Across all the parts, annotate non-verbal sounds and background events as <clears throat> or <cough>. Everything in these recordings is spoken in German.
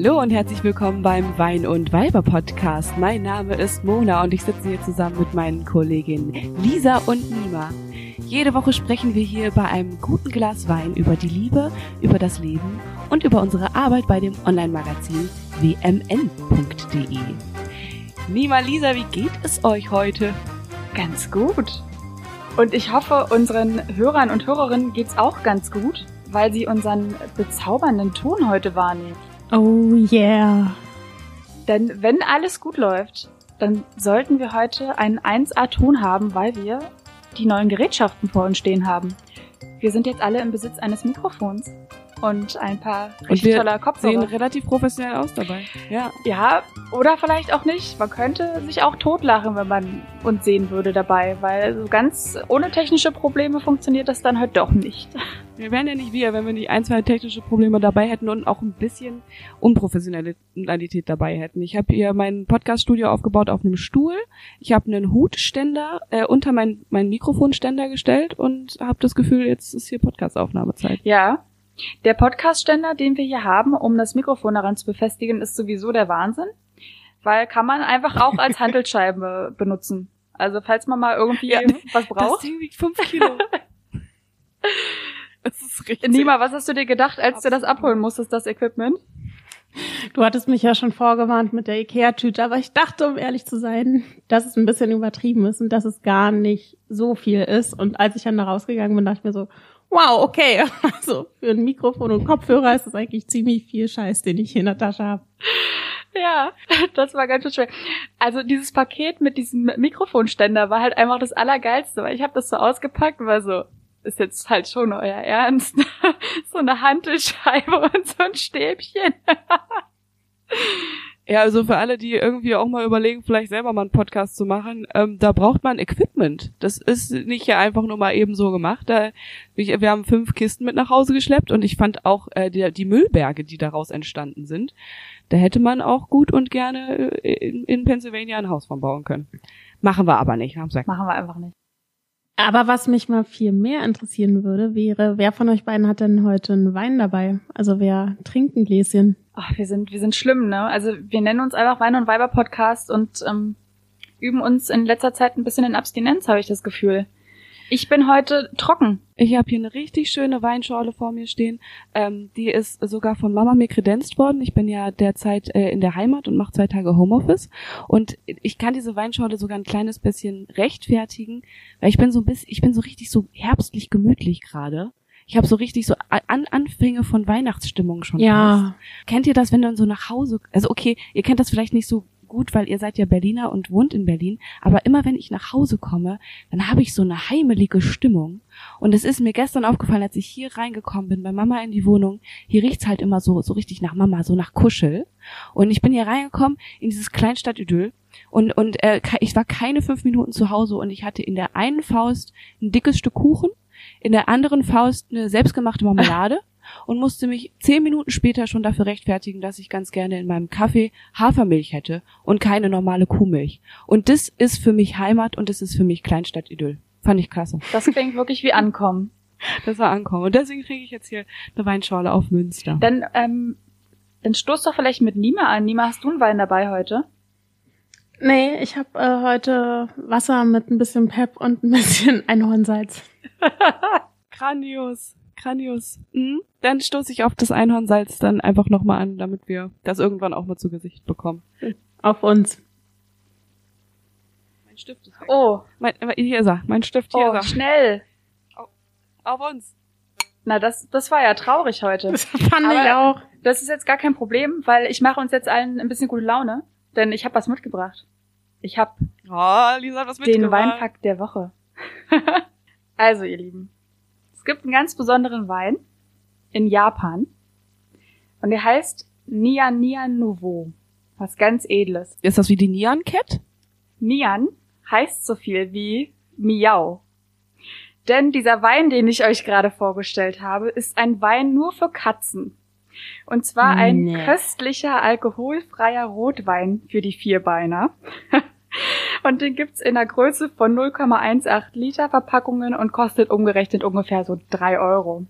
Hallo und herzlich willkommen beim Wein und Weiber Podcast. Mein Name ist Mona und ich sitze hier zusammen mit meinen Kolleginnen Lisa und Nima. Jede Woche sprechen wir hier bei einem guten Glas Wein über die Liebe, über das Leben und über unsere Arbeit bei dem Online-Magazin wmn.de. Nima, Lisa, wie geht es euch heute? Ganz gut. Und ich hoffe, unseren Hörern und Hörerinnen geht's auch ganz gut, weil sie unseren bezaubernden Ton heute wahrnehmen. Oh yeah. Denn wenn alles gut läuft, dann sollten wir heute einen 1A-Ton haben, weil wir die neuen Gerätschaften vor uns stehen haben. Wir sind jetzt alle im Besitz eines Mikrofons und ein paar richtig toller Kopfhörer. sehen relativ professionell aus dabei. Ja. Ja, oder vielleicht auch nicht. Man könnte sich auch totlachen, wenn man uns sehen würde dabei, weil so ganz ohne technische Probleme funktioniert das dann halt doch nicht. Wir wären ja nicht wir, wenn wir nicht ein, zwei technische Probleme dabei hätten und auch ein bisschen Unprofessionalität dabei hätten. Ich habe hier mein Podcaststudio aufgebaut auf einem Stuhl. Ich habe einen Hutständer äh, unter mein, mein Mikrofonständer gestellt und habe das Gefühl, jetzt ist hier Podcastaufnahmezeit. Ja, der Podcastständer, den wir hier haben, um das Mikrofon daran zu befestigen, ist sowieso der Wahnsinn, weil kann man einfach auch als <laughs> Handelsscheibe benutzen. Also falls man mal irgendwie ja, was braucht. Das Ding wiegt fünf Kilo. <laughs> das ist richtig. Nima, was hast du dir gedacht, als du das abholen musstest, das Equipment? Du hattest mich ja schon vorgewarnt mit der Ikea-Tüte, aber ich dachte, um ehrlich zu sein, dass es ein bisschen übertrieben ist und dass es gar nicht so viel ist. Und als ich dann da rausgegangen bin, dachte ich mir so, wow, okay. <laughs> Also für ein Mikrofon und Kopfhörer ist das eigentlich ziemlich viel Scheiß, den ich hier in der Tasche habe. Ja, <laughs> das war ganz schön schwer. Also dieses Paket mit diesem Mikrofonständer war halt einfach das Allergeilste, weil ich habe das so ausgepackt und war so, ist jetzt halt schon euer Ernst. <laughs> so eine Hantelscheibe und so ein Stäbchen. Ja, also für alle, die irgendwie auch mal überlegen, vielleicht selber mal einen Podcast zu machen, ähm, da braucht man Equipment. Das ist nicht ja einfach nur mal eben so gemacht. Da, ich, wir haben fünf Kisten mit nach Hause geschleppt und ich fand auch äh, die, die Müllberge, die daraus entstanden sind, da hätte man auch gut und gerne äh, in, in Pennsylvania ein Haus von bauen können. Machen wir aber nicht, Machen wir einfach nicht. Aber was mich mal viel mehr interessieren würde, wäre, wer von euch beiden hat denn heute einen Wein dabei? Also wer trinkt ein Gläschen? Ach, wir sind, wir sind schlimm, ne? Also wir nennen uns einfach Wein und Weiber Podcast und ähm, üben uns in letzter Zeit ein bisschen in Abstinenz, habe ich das Gefühl. Ich bin heute trocken. Ich habe hier eine richtig schöne Weinschorle vor mir stehen. Ähm, die ist sogar von Mama mir kredenzt worden. Ich bin ja derzeit äh, in der Heimat und mache zwei Tage Homeoffice. Und ich kann diese Weinschorle sogar ein kleines bisschen rechtfertigen, weil ich bin so ein bisschen, ich bin so richtig so herbstlich gemütlich gerade. Ich habe so richtig so An Anfänge von Weihnachtsstimmung schon. Ja. Fast. Kennt ihr das, wenn du dann so nach Hause, also okay, ihr kennt das vielleicht nicht so gut, weil ihr seid ja Berliner und wohnt in Berlin, aber immer wenn ich nach Hause komme, dann habe ich so eine heimelige Stimmung. Und es ist mir gestern aufgefallen, als ich hier reingekommen bin bei Mama in die Wohnung, hier riecht's halt immer so so richtig nach Mama, so nach Kuschel. Und ich bin hier reingekommen in dieses Kleinstadtidyll und und äh, ich war keine fünf Minuten zu Hause und ich hatte in der einen Faust ein dickes Stück Kuchen, in der anderen Faust eine selbstgemachte Marmelade und musste mich zehn Minuten später schon dafür rechtfertigen, dass ich ganz gerne in meinem Kaffee Hafermilch hätte und keine normale Kuhmilch. Und das ist für mich Heimat und das ist für mich Kleinstadtidyll. Fand ich klasse. Das klingt wirklich wie Ankommen. <laughs> Das war Ankommen. Und deswegen kriege ich jetzt hier eine Weinschorle auf Münster. Dann, ähm, dann stoß doch vielleicht mit Nima an. Nima, hast du einen Wein dabei heute? Nee, ich habe äh, heute Wasser mit ein bisschen Pep und ein bisschen <laughs> Einhornsalz. Grandios. Grandios. Mhm. Dann stoße ich auf das Einhornsalz dann einfach nochmal an, damit wir das irgendwann auch mal zu Gesicht bekommen. Auf uns. Mein Stift ist weg. Oh. Mein, äh, hier ist er. Mein Stift, hier oh, ist er. schnell. Auf, auf uns. Na, das, das war ja traurig heute. Das fand Aber ich auch. Das ist jetzt gar kein Problem, weil ich mache uns jetzt allen ein bisschen gute Laune, denn ich habe was mitgebracht. Ich habe oh, Lisa hat was mitgebracht. den Weinpack der Woche. <laughs> also, ihr Lieben, gibt einen ganz besonderen Wein in Japan und der heißt Nian Nian Nouveau. Was ganz edles. Ist das wie die Nian Cat? Nian heißt so viel wie Miau. Denn dieser Wein, den ich euch gerade vorgestellt habe, ist ein Wein nur für Katzen. Und zwar ein nee. köstlicher, alkoholfreier Rotwein für die Vierbeiner. <laughs> und den gibt's in der Größe von 0,18 Liter Verpackungen und kostet umgerechnet ungefähr so drei Euro.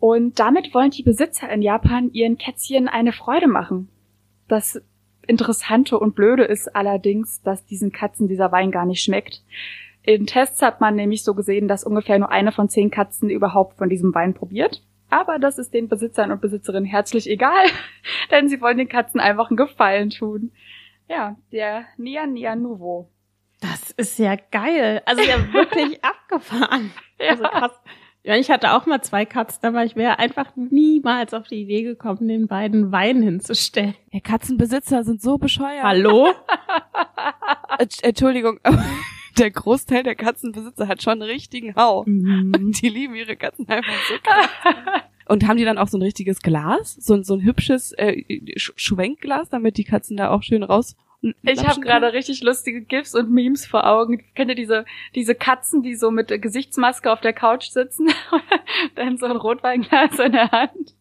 Und damit wollen die Besitzer in Japan ihren Kätzchen eine Freude machen. Das Interessante und Blöde ist allerdings, dass diesen Katzen dieser Wein gar nicht schmeckt. In Tests hat man nämlich so gesehen, dass ungefähr nur eine von zehn Katzen überhaupt von diesem Wein probiert. Aber das ist den Besitzern und Besitzerinnen herzlich egal, <laughs> denn sie wollen den Katzen einfach einen Gefallen tun. Ja, der Nia Nia Nouveau. Das ist ja geil. Also ja <laughs> wirklich abgefahren. Ja. Also krass. Ja, ich hatte auch mal zwei Katzen, aber ich wäre einfach niemals auf die Idee gekommen, den beiden Wein hinzustellen. Ja, Katzenbesitzer sind so bescheuert. Hallo? <laughs> Entschuldigung, <laughs> der Großteil der Katzenbesitzer hat schon einen richtigen Hau. Mhm. Die lieben ihre Katzen einfach so krass. Und haben die dann auch so ein richtiges Glas? So, so ein hübsches äh, Schwenkglas, damit die Katzen da auch schön raus ich habe gerade richtig lustige GIFs und Memes vor Augen. Kennt ihr diese, diese Katzen, die so mit Gesichtsmaske auf der Couch sitzen? <laughs> dann so ein Rotweinglas in der Hand.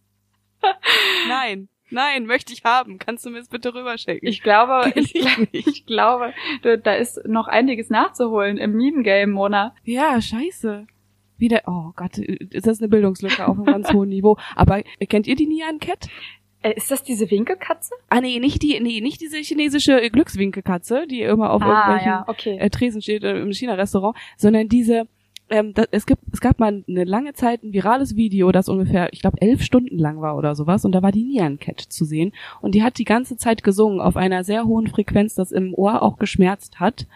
Nein, nein, möchte ich haben. Kannst du mir es bitte rüberschicken? Ich glaube, <laughs> ich, ich, ich, glaube, da ist noch einiges nachzuholen im Meme-Game, Mona. Ja, scheiße. Wieder, oh Gott, ist das eine Bildungslücke auf einem ganz hohen Niveau. Aber kennt ihr die Nian Cat? Äh, ist das diese Winkelkatze? Ah nee, nicht die, nee, nicht diese chinesische Glückswinkelkatze, die immer auf ah, irgendwelchen ja, okay. äh, Tresen steht äh, im China-Restaurant, sondern diese, ähm, das, es gibt, es gab mal eine lange Zeit ein virales Video, das ungefähr, ich glaube, elf Stunden lang war oder sowas, und da war die Nian Cat zu sehen, und die hat die ganze Zeit gesungen auf einer sehr hohen Frequenz, das im Ohr auch geschmerzt hat.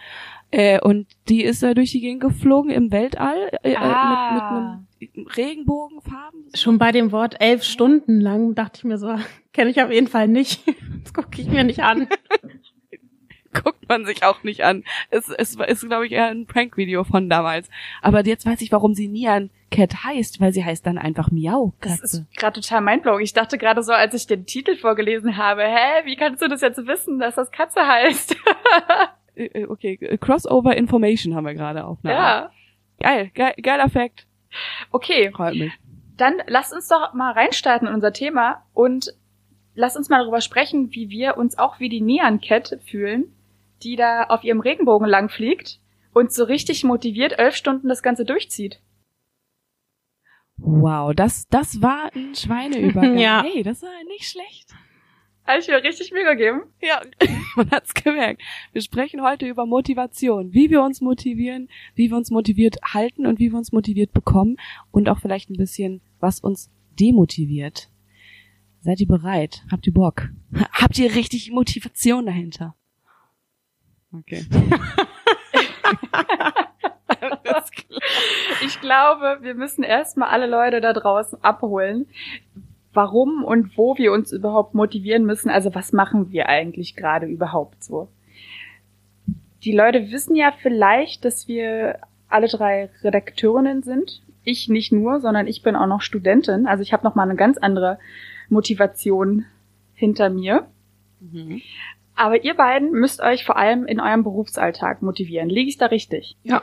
Äh, und die ist äh, durch die Gegend geflogen im Weltall äh, ah. mit, mit einem Regenbogenfarben. Schon bei dem Wort elf Stunden lang dachte ich mir so, <laughs> kenne ich auf jeden Fall nicht. <laughs> Das gucke ich mir nicht an. <laughs> <laughs> Guckt man sich auch nicht an. Es, es ist, glaube ich, eher ein Prank-Video von damals. Aber jetzt weiß ich, warum sie Nian Cat heißt, weil sie heißt dann einfach Miau. -Katze. Das ist gerade total mindblowing. Ich dachte gerade so, als ich den Titel vorgelesen habe, hä, wie kannst du das jetzt wissen, dass das Katze heißt? <laughs> Äh, äh, okay, Crossover Information haben wir gerade auf. Ja. Geil, geil, geiler Fact. Okay. Freut mich. Dann lass uns doch mal reinstarten in unser Thema und lass uns mal darüber sprechen, wie wir uns auch wie die Neon Cat fühlen, die da auf ihrem Regenbogen lang fliegt und so richtig motiviert elf Stunden das Ganze durchzieht. Wow, das, das war ein Schweineübergang. <laughs> ja. Hey, das war nicht schlecht. Habe ich mir richtig Mühe gegeben? Ja, <laughs> man hat's gemerkt. Wir sprechen heute über Motivation, wie wir uns motivieren, wie wir uns motiviert halten und wie wir uns motiviert bekommen und auch vielleicht ein bisschen, was uns demotiviert. Seid ihr bereit? Habt ihr Bock? Habt ihr richtig Motivation dahinter? Okay. <laughs> ich glaube, wir müssen erstmal alle Leute da draußen abholen, warum und wo wir uns überhaupt motivieren müssen. Also was machen wir eigentlich gerade überhaupt so? Die Leute wissen ja vielleicht, dass wir alle drei Redakteurinnen sind. Ich nicht nur, sondern ich bin auch noch Studentin. Also ich habe noch mal eine ganz andere Motivation hinter mir. Mhm. Aber ihr beiden müsst euch vor allem in eurem Berufsalltag motivieren. Liege ich da richtig? Ja.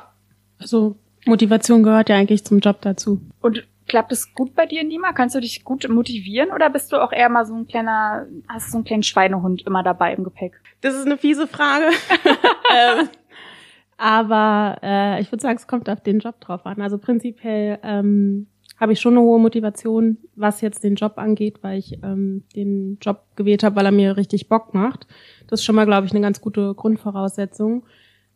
Also Motivation gehört ja eigentlich zum Job dazu. Und Klappt es gut bei dir, Nima? Kannst du dich gut motivieren oder bist du auch eher mal so ein kleiner, hast du so einen kleinen Schweinehund immer dabei im Gepäck? Das ist eine fiese Frage. <laughs> <laughs> ähm, aber äh, ich würde sagen, es kommt auf den Job drauf an. Also prinzipiell ähm, habe ich schon eine hohe Motivation, was jetzt den Job angeht, weil ich ähm, den Job gewählt habe, weil er mir richtig Bock macht. Das ist schon mal, glaube ich, eine ganz gute Grundvoraussetzung.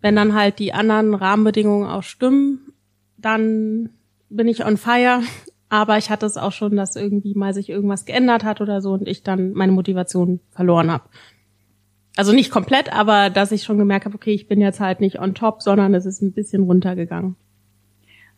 Wenn dann halt die anderen Rahmenbedingungen auch stimmen, dann bin ich on fire. Aber ich hatte es auch schon, dass irgendwie mal sich irgendwas geändert hat oder so und ich dann meine Motivation verloren habe. Also nicht komplett, aber dass ich schon gemerkt habe, okay, ich bin jetzt halt nicht on top, sondern es ist ein bisschen runtergegangen.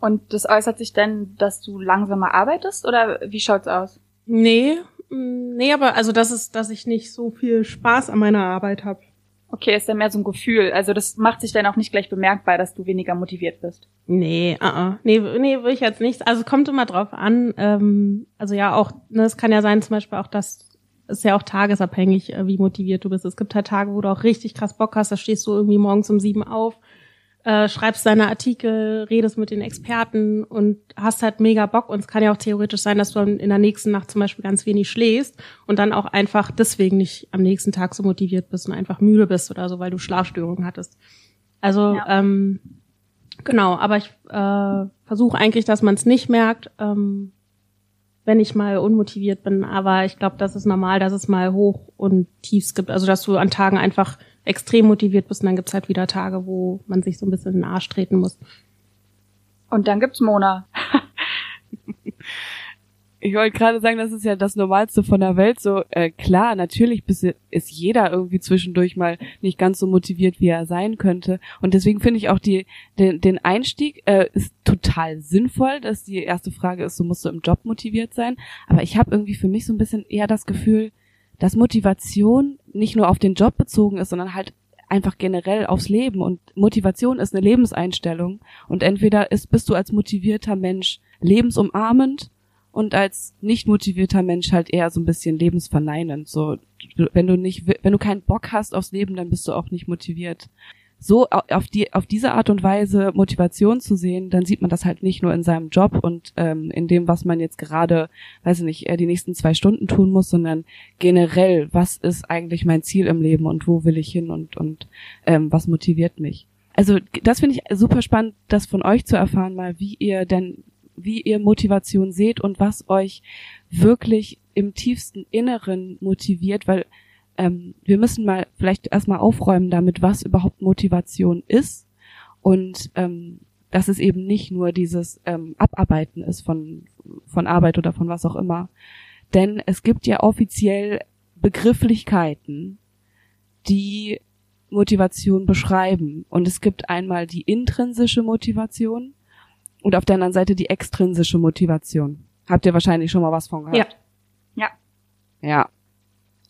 Und das äußert sich denn, dass du langsamer arbeitest oder wie schaut's aus? Nee, nee, aber also das ist, dass ich nicht so viel Spaß an meiner Arbeit habe. Okay, ist ja mehr so ein Gefühl. Also das macht sich dann auch nicht gleich bemerkbar, dass du weniger motiviert bist. Nee, uh -uh. nee, nee, will ich jetzt nicht. Also kommt immer drauf an. Ähm, also ja, auch, ne, es kann ja sein, zum Beispiel auch, dass ist ja auch tagesabhängig, äh, wie motiviert du bist. Es gibt halt Tage, wo du auch richtig krass Bock hast, da stehst du irgendwie morgens um sieben auf, äh, schreibst deine Artikel, redest mit den Experten und hast halt mega Bock. Und es kann ja auch theoretisch sein, dass du in der nächsten Nacht zum Beispiel ganz wenig schläfst und dann auch einfach deswegen nicht am nächsten Tag so motiviert bist und einfach müde bist oder so, weil du Schlafstörungen hattest. Also ja. ähm, genau, aber ich äh, versuche eigentlich, dass man es nicht merkt. Ähm, wenn ich mal unmotiviert bin. Aber ich glaube, das ist normal, dass es mal Hoch und Tiefs gibt. Also dass du an Tagen einfach extrem motiviert bist und dann gibt's halt wieder Tage, wo man sich so ein bisschen in den Arsch treten muss. Und dann gibt's Mona. ich wollte gerade sagen, das ist ja das Normalste von der Welt. So äh, klar, natürlich ist jeder irgendwie zwischendurch mal nicht ganz so motiviert, wie er sein könnte. Und deswegen finde ich auch die den, den Einstieg äh, ist total sinnvoll, dass die erste Frage ist, so musst du im Job motiviert sein. Aber ich habe irgendwie für mich so ein bisschen eher das Gefühl, dass Motivation nicht nur auf den Job bezogen ist, sondern halt einfach generell aufs Leben. Und Motivation ist eine Lebenseinstellung. Und entweder ist, bist du als motivierter Mensch lebensumarmend und als nicht motivierter Mensch halt eher so ein bisschen lebensverneinend. So, wenn du nicht, wenn du keinen Bock hast aufs Leben, dann bist du auch nicht motiviert. So auf die auf diese Art und Weise Motivation zu sehen, dann sieht man das halt nicht nur in seinem Job und ähm, in dem, was man jetzt gerade, weiß ich nicht, die nächsten zwei Stunden tun muss, sondern generell, was ist eigentlich mein Ziel im Leben und wo will ich hin und und ähm, was motiviert mich. Also das finde ich super spannend, das von euch zu erfahren, mal wie ihr denn wie ihr Motivation seht und was euch wirklich im tiefsten Inneren motiviert, weil ähm, wir müssen mal vielleicht erstmal aufräumen damit, was überhaupt Motivation ist und ähm, dass es eben nicht nur dieses ähm, Abarbeiten ist von, von Arbeit oder von was auch immer. Denn es gibt ja offiziell Begrifflichkeiten, die Motivation beschreiben. Und es gibt einmal die intrinsische Motivation und auf der anderen Seite die extrinsische Motivation. Habt ihr wahrscheinlich schon mal was von gehört? Ja. Ja. Ja.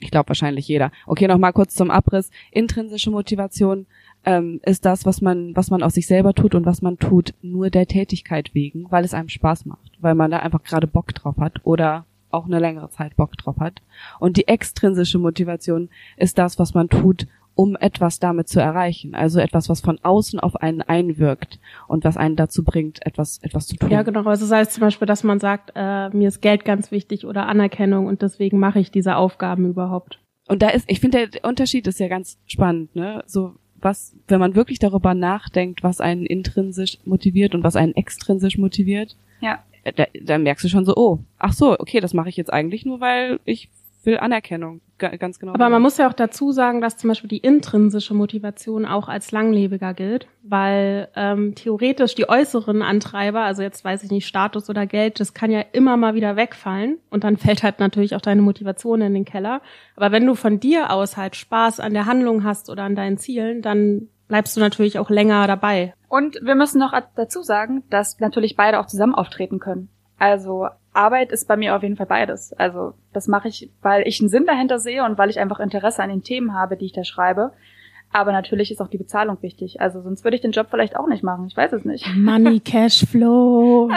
Ich glaube wahrscheinlich jeder. Okay, noch mal kurz zum Abriss. Intrinsische Motivation ähm, ist das, was man, was man aus sich selber tut und was man tut nur der Tätigkeit wegen, weil es einem Spaß macht, weil man da einfach gerade Bock drauf hat oder auch eine längere Zeit Bock drauf hat. Und die extrinsische Motivation ist das, was man tut, um etwas damit zu erreichen. Also etwas, was von außen auf einen einwirkt und was einen dazu bringt, etwas, etwas zu tun. Ja, genau. Also sei es zum Beispiel, dass man sagt, äh, mir ist Geld ganz wichtig oder Anerkennung und deswegen mache ich diese Aufgaben überhaupt. Und da ist, ich finde, der Unterschied ist ja ganz spannend, ne? So, was, wenn man wirklich darüber nachdenkt, was einen intrinsisch motiviert und was einen extrinsisch motiviert. Ja. Da, da merkst du schon so, oh, ach so, okay, das mache ich jetzt eigentlich nur, weil ich will Anerkennung, ganz genau. Aber man muss ja auch dazu sagen, dass zum Beispiel die intrinsische Motivation auch als langlebiger gilt, weil ähm, theoretisch die äußeren Antreiber, also jetzt weiß ich nicht, Status oder Geld, das kann ja immer mal wieder wegfallen und dann fällt halt natürlich auch deine Motivation in den Keller. Aber wenn du von dir aus halt Spaß an der Handlung hast oder an deinen Zielen, dann bleibst du natürlich auch länger dabei. Und wir müssen noch dazu sagen, dass natürlich beide auch zusammen auftreten können. Also Arbeit ist bei mir auf jeden Fall beides. Also das mache ich, weil ich einen Sinn dahinter sehe und weil ich einfach Interesse an den Themen habe, die ich da schreibe. Aber natürlich ist auch die Bezahlung wichtig. Also sonst würde ich den Job vielleicht auch nicht machen. Ich weiß es nicht. Money, <laughs> Cash, Flow.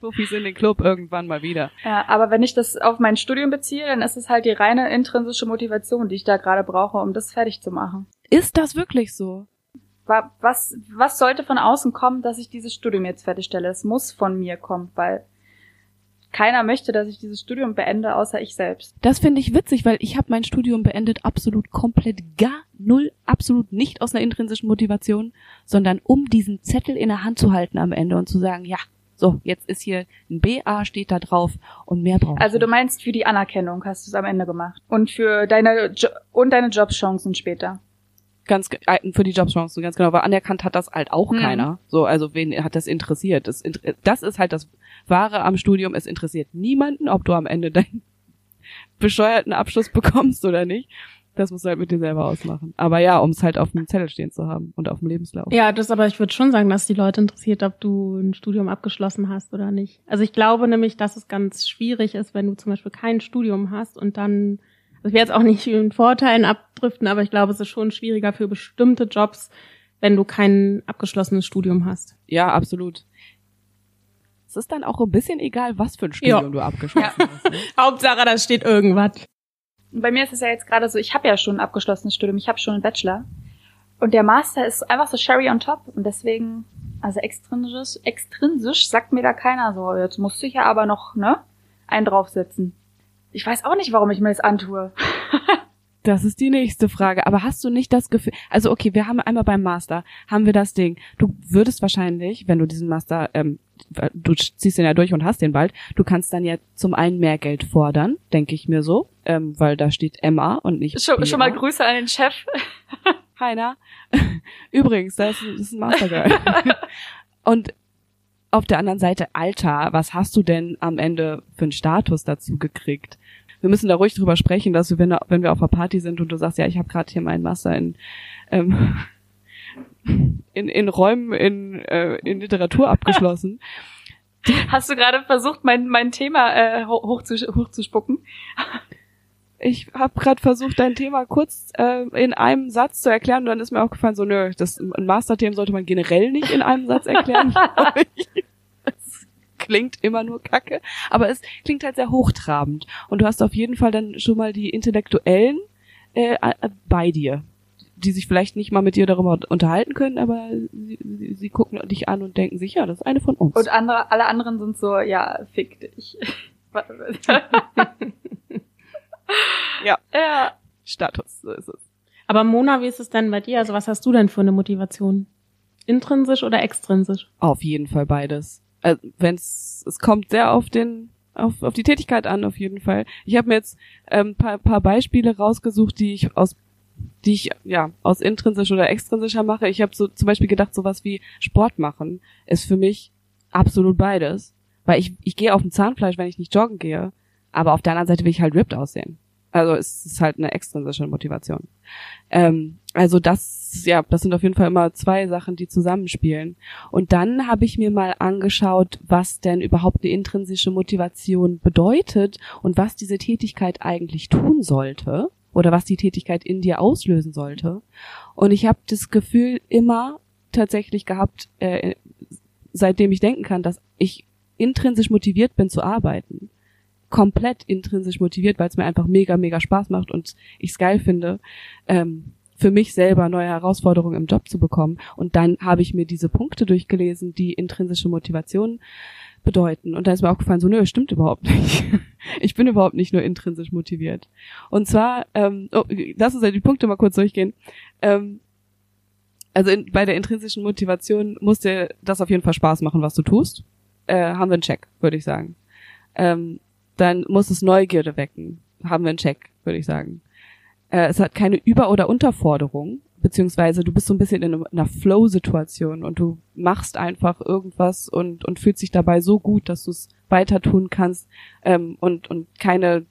Profis in den Club irgendwann mal wieder. Ja, aber wenn ich das auf mein Studium beziehe, dann ist es halt die reine intrinsische Motivation, die ich da gerade brauche, um das fertig zu machen. Ist das wirklich so? Was, was sollte von außen kommen, dass ich dieses Studium jetzt fertigstelle? Es muss von mir kommen, weil keiner möchte, dass ich dieses Studium beende, außer ich selbst. Das finde ich witzig, weil ich habe mein Studium beendet absolut komplett gar null, absolut nicht aus einer intrinsischen Motivation, sondern um diesen Zettel in der Hand zu halten am Ende und zu sagen, ja, so, jetzt ist hier ein BA steht da drauf und mehr braucht. Also du meinst für die Anerkennung hast du es am Ende gemacht und für deine jo und deine Jobchancen später. Ganz äh, für die Jobchancen ganz genau, weil anerkannt hat das halt auch hm. keiner. So, also wen hat das interessiert? Das, das ist halt das Wahre am Studium, es interessiert niemanden, ob du am Ende deinen <laughs> bescheuerten Abschluss bekommst oder nicht. Das musst du halt mit dir selber ausmachen. Aber ja, um es halt auf dem Zettel stehen zu haben und auf dem Lebenslauf. Ja, das aber ich würde schon sagen, dass die Leute interessiert, ob du ein Studium abgeschlossen hast oder nicht. Also ich glaube nämlich, dass es ganz schwierig ist, wenn du zum Beispiel kein Studium hast und dann, ich werde jetzt auch nicht in Vorteilen abdriften, aber ich glaube, es ist schon schwieriger für bestimmte Jobs, wenn du kein abgeschlossenes Studium hast. Ja, absolut. Es ist dann auch ein bisschen egal, was für ein Studium ja. du abgeschlossen ja. hast. Ne? <laughs> Hauptsache, da steht irgendwas. Bei mir ist es ja jetzt gerade so, ich habe ja schon ein abgeschlossenes Studium, ich habe schon einen Bachelor. Und der Master ist einfach so Sherry on top. Und deswegen, also extrinsisch, extrinsisch sagt mir da keiner so, jetzt musst du ja aber noch, ne, einen draufsetzen. Ich weiß auch nicht, warum ich mir das antue. <laughs> Das ist die nächste Frage. Aber hast du nicht das Gefühl, also okay, wir haben einmal beim Master, haben wir das Ding. Du würdest wahrscheinlich, wenn du diesen Master, ähm, du ziehst den ja durch und hast den bald, du kannst dann ja zum einen mehr Geld fordern, denke ich mir so, ähm, weil da steht MA und nicht Schon, schon mal Grüße an den Chef. <laughs> Heiner. <laughs> Übrigens, das ist, das ist ein Mastergirl. und auf der anderen Seite, Alter, was hast du denn am Ende für einen Status dazu gekriegt? Wir müssen da ruhig drüber sprechen, dass du, wenn, wenn wir auf einer Party sind und du sagst, ja, ich habe gerade hier meinen Master in, ähm, <laughs> in, in Räumen in, äh, in Literatur abgeschlossen. <laughs> Hast du gerade versucht, mein, mein Thema äh, hoch zu, hochzuspucken? <laughs> ich habe gerade versucht, dein Thema kurz äh, in einem Satz zu erklären und dann ist mir aufgefallen, so nö, das ein Masterthema sollte man generell nicht in einem Satz erklären. Klingt immer nur Kacke, aber es klingt halt sehr hochtrabend und du hast auf jeden Fall dann schon mal die Intellektuellen äh, bei dir, die sich vielleicht nicht mal mit dir darüber unterhalten können, aber sie, sie, sie gucken dich an und denken sich, ja, das ist eine von uns. Und andere, alle anderen sind so, ja, fick dich. <laughs> ja. ja. Status, so ist es. Aber Mona, wie ist es denn bei dir? Also was hast du denn für eine Motivation? Intrinsisch oder extrinsisch? Auf jeden Fall beides. Also, wenn's, es kommt sehr auf den, auf, auf die Tätigkeit an, auf jeden Fall. Ich habe mir jetzt ein ähm, paar, paar Beispiele rausgesucht, die ich aus die ich ja aus intrinsisch oder extrinsischer mache. Ich habe so zum Beispiel gedacht, sowas wie Sport machen ist für mich absolut beides, weil ich ich gehe auf dem Zahnfleisch, wenn ich nicht joggen gehe, aber auf der anderen Seite will ich halt ripped aussehen. Also es ist halt eine extrinsische Motivation. Ähm, also das, ja, das sind auf jeden Fall immer zwei Sachen, die zusammenspielen. Und dann habe ich mir mal angeschaut, was denn überhaupt eine intrinsische Motivation bedeutet und was diese Tätigkeit eigentlich tun sollte oder was die Tätigkeit in dir auslösen sollte. Und ich habe das Gefühl immer tatsächlich gehabt, äh, seitdem ich denken kann, dass ich intrinsisch motiviert bin zu arbeiten komplett intrinsisch motiviert, weil es mir einfach mega, mega Spaß macht und ich es geil finde, ähm, für mich selber neue Herausforderungen im Job zu bekommen. Und dann habe ich mir diese Punkte durchgelesen, die intrinsische Motivation bedeuten. Und da ist mir auch gefallen, so, nö, stimmt überhaupt nicht. <laughs> ich bin überhaupt nicht nur intrinsisch motiviert. Und zwar, ähm, oh, lass uns ja die Punkte mal kurz durchgehen. Ähm, also in, bei der intrinsischen Motivation muss dir das auf jeden Fall Spaß machen, was du tust. Äh, haben wir einen Check, würde ich sagen. Ähm, dann muss es Neugierde wecken. Haben wir einen Check, würde ich sagen. Äh, es hat keine Über- oder Unterforderung, beziehungsweise du bist so ein bisschen in einer Flow-Situation und du machst einfach irgendwas und, und fühlst dich dabei so gut, dass du es weiter tun kannst ähm, und, und keine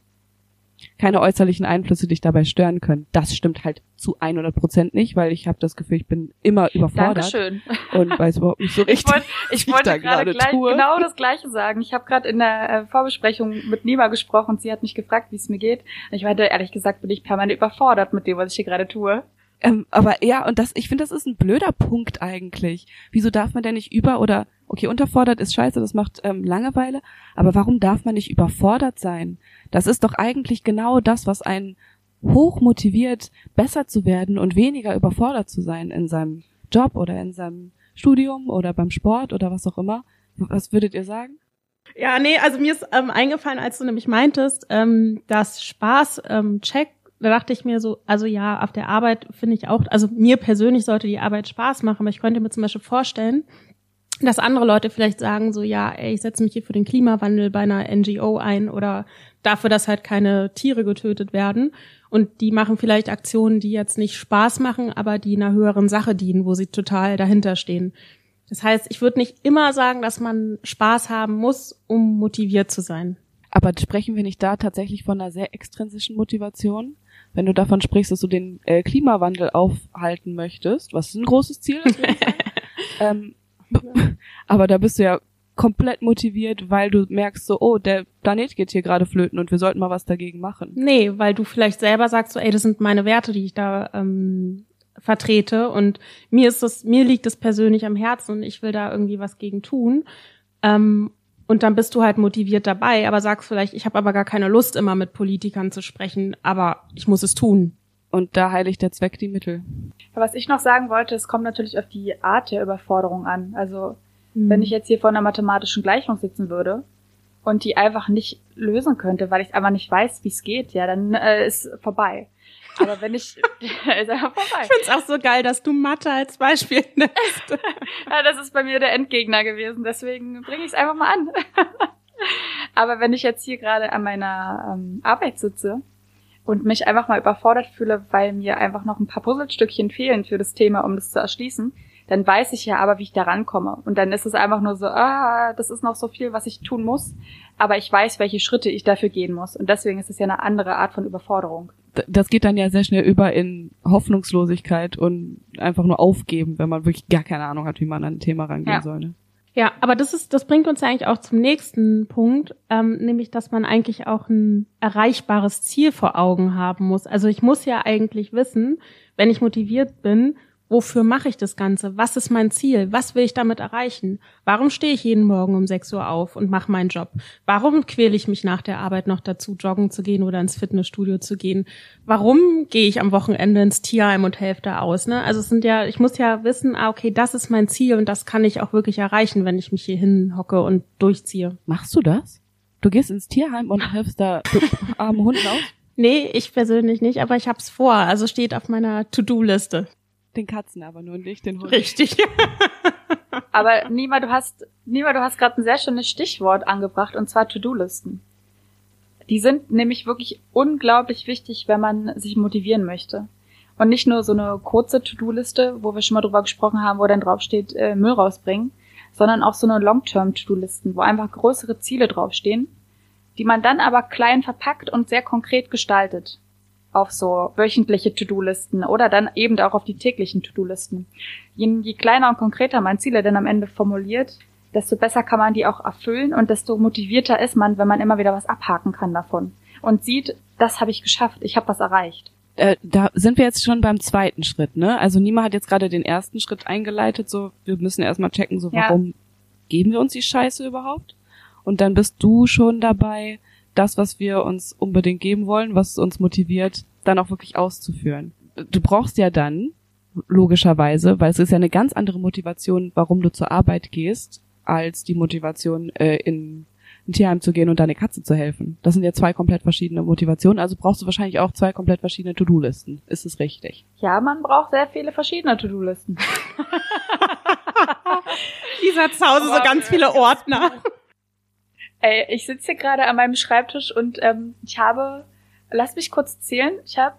keine äußerlichen Einflüsse dich dabei stören können. Das stimmt halt zu 100 Prozent nicht, weil ich habe das Gefühl, ich bin immer überfordert Dankeschön. und weiß überhaupt nicht so richtig, ich wollt, ich was wollte ich da gerade gleich, tue. genau das Gleiche sagen. Ich habe gerade in der äh, Vorbesprechung mit Nima gesprochen. Sie hat mich gefragt, wie es mir geht. Und ich meinte, ehrlich gesagt, bin ich permanent überfordert mit dem, was ich hier gerade tue. Ähm, aber ja, und das, ich finde, das ist ein blöder Punkt eigentlich. Wieso darf man denn nicht über oder okay, unterfordert ist scheiße, das macht ähm, Langeweile, aber warum darf man nicht überfordert sein? Das ist doch eigentlich genau das, was einen hoch motiviert, besser zu werden und weniger überfordert zu sein in seinem Job oder in seinem Studium oder beim Sport oder was auch immer. Was würdet ihr sagen? Ja, nee, also mir ist ähm, eingefallen, als du nämlich meintest, ähm, dass Spaß ähm, check da dachte ich mir so, also ja, auf der Arbeit finde ich auch, also mir persönlich sollte die Arbeit Spaß machen, aber ich könnte mir zum Beispiel vorstellen, dass andere Leute vielleicht sagen so, ja, ey, ich setze mich hier für den Klimawandel bei einer NGO ein oder dafür, dass halt keine Tiere getötet werden. Und die machen vielleicht Aktionen, die jetzt nicht Spaß machen, aber die einer höheren Sache dienen, wo sie total dahinter stehen. Das heißt, ich würde nicht immer sagen, dass man Spaß haben muss, um motiviert zu sein. Aber sprechen wir nicht da tatsächlich von einer sehr extrinsischen Motivation? wenn du davon sprichst, dass du den äh, Klimawandel aufhalten möchtest, was ist ein großes Ziel, <laughs> ähm, aber da bist du ja komplett motiviert, weil du merkst so, oh, der Planet geht hier gerade flöten und wir sollten mal was dagegen machen. Nee, weil du vielleicht selber sagst so, ey, das sind meine Werte, die ich da ähm, vertrete und mir ist das, mir liegt es persönlich am Herzen und ich will da irgendwie was gegen tun. Ähm, und dann bist du halt motiviert dabei, aber sagst vielleicht, ich habe aber gar keine Lust, immer mit Politikern zu sprechen, aber ich muss es tun. Und da heiligt der Zweck die Mittel. Was ich noch sagen wollte, es kommt natürlich auf die Art der Überforderung an. Also mhm. wenn ich jetzt hier vor einer mathematischen Gleichung sitzen würde und die einfach nicht lösen könnte, weil ich einfach nicht weiß, wie es geht, ja, dann äh, ist vorbei. Aber wenn ich, <laughs> <laughs> ist einfach vorbei. Ich find's auch so geil, dass du Mathe als Beispiel <laughs> nimmst. ja, das ist bei mir der Endgegner gewesen, deswegen bringe ich es einfach mal an. Aber wenn ich jetzt hier gerade an meiner ähm, Arbeit sitze und mich einfach mal überfordert fühle, weil mir einfach noch ein paar Puzzlestückchen fehlen für das Thema, um das zu erschließen, dann weiß ich ja aber, wie ich da rankomme. Und dann ist es einfach nur so, ah, das ist noch so viel, was ich tun muss, aber ich weiß, welche Schritte ich dafür gehen muss. Und deswegen ist es ja eine andere Art von Überforderung. Das geht dann ja sehr schnell über in Hoffnungslosigkeit und einfach nur aufgeben, wenn man wirklich gar keine Ahnung hat, wie man an ein Thema rangehen ja. soll. Ne? Ja, aber das ist, das bringt uns ja eigentlich auch zum nächsten Punkt, ähm, nämlich, dass man eigentlich auch ein erreichbares Ziel vor Augen haben muss. Also ich muss ja eigentlich wissen, wenn ich motiviert bin, wofür mache ich das Ganze? Was ist mein Ziel? Was will ich damit erreichen? Warum stehe ich jeden Morgen um 6 Uhr auf und mache meinen Job? Warum quäle ich mich nach der Arbeit noch dazu, joggen zu gehen oder ins Fitnessstudio zu gehen? Warum gehe ich am Wochenende ins Tierheim und helfe da aus? Ne? Also es sind ja, ich muss ja wissen, ah, okay, das ist mein Ziel und das kann ich auch wirklich erreichen, wenn ich mich hier hinhocke und durchziehe. Machst du das? Du gehst ins Tierheim und hilfst da <laughs> armen Hunden aus? Nee, ich persönlich nicht, aber ich hab's vor. Also steht auf meiner To-Do-Liste. Den Katzen aber nur nicht den Hunden. Richtig. <laughs> aber Nima, du hast, Nima, du hast gerade ein sehr schönes Stichwort angebracht und zwar To-Do-Listen. Die sind nämlich wirklich unglaublich wichtig, wenn man sich motivieren möchte. Und nicht nur so eine kurze To-Do-Liste, wo wir schon mal drüber gesprochen haben, wo dann draufsteht, äh, Müll rausbringen, sondern auch so eine Long-Term-To-Do-Listen, wo einfach größere Ziele draufstehen, die man dann aber klein verpackt und sehr konkret gestaltet auf so wöchentliche To-Do-Listen oder dann eben auch auf die täglichen To-Do-Listen. Je, je kleiner und konkreter man Ziele denn am Ende formuliert, desto besser kann man die auch erfüllen und desto motivierter ist man, wenn man immer wieder was abhaken kann davon und sieht, das habe ich geschafft, ich habe was erreicht. Äh, da sind wir jetzt schon beim zweiten Schritt, ne? Also Nima hat jetzt gerade den ersten Schritt eingeleitet, so wir müssen erstmal checken, so warum ja. geben wir uns die Scheiße überhaupt? Und dann bist du schon dabei, das, was wir uns unbedingt geben wollen, was uns motiviert, dann auch wirklich auszuführen. Du brauchst ja dann, logischerweise, weil es ist ja eine ganz andere Motivation, warum du zur Arbeit gehst, als die Motivation, äh, in ein Tierheim zu gehen und deine Katze zu helfen. Das sind ja zwei komplett verschiedene Motivationen, also brauchst du wahrscheinlich auch zwei komplett verschiedene To-Do-Listen. Ist es richtig? Ja, man braucht sehr viele verschiedene To-Do-Listen. <laughs> Lisa hat zu Hause so ganz viele Ordner. Ey, ich sitze hier gerade an meinem Schreibtisch und ähm, ich habe, lass mich kurz zählen, ich habe,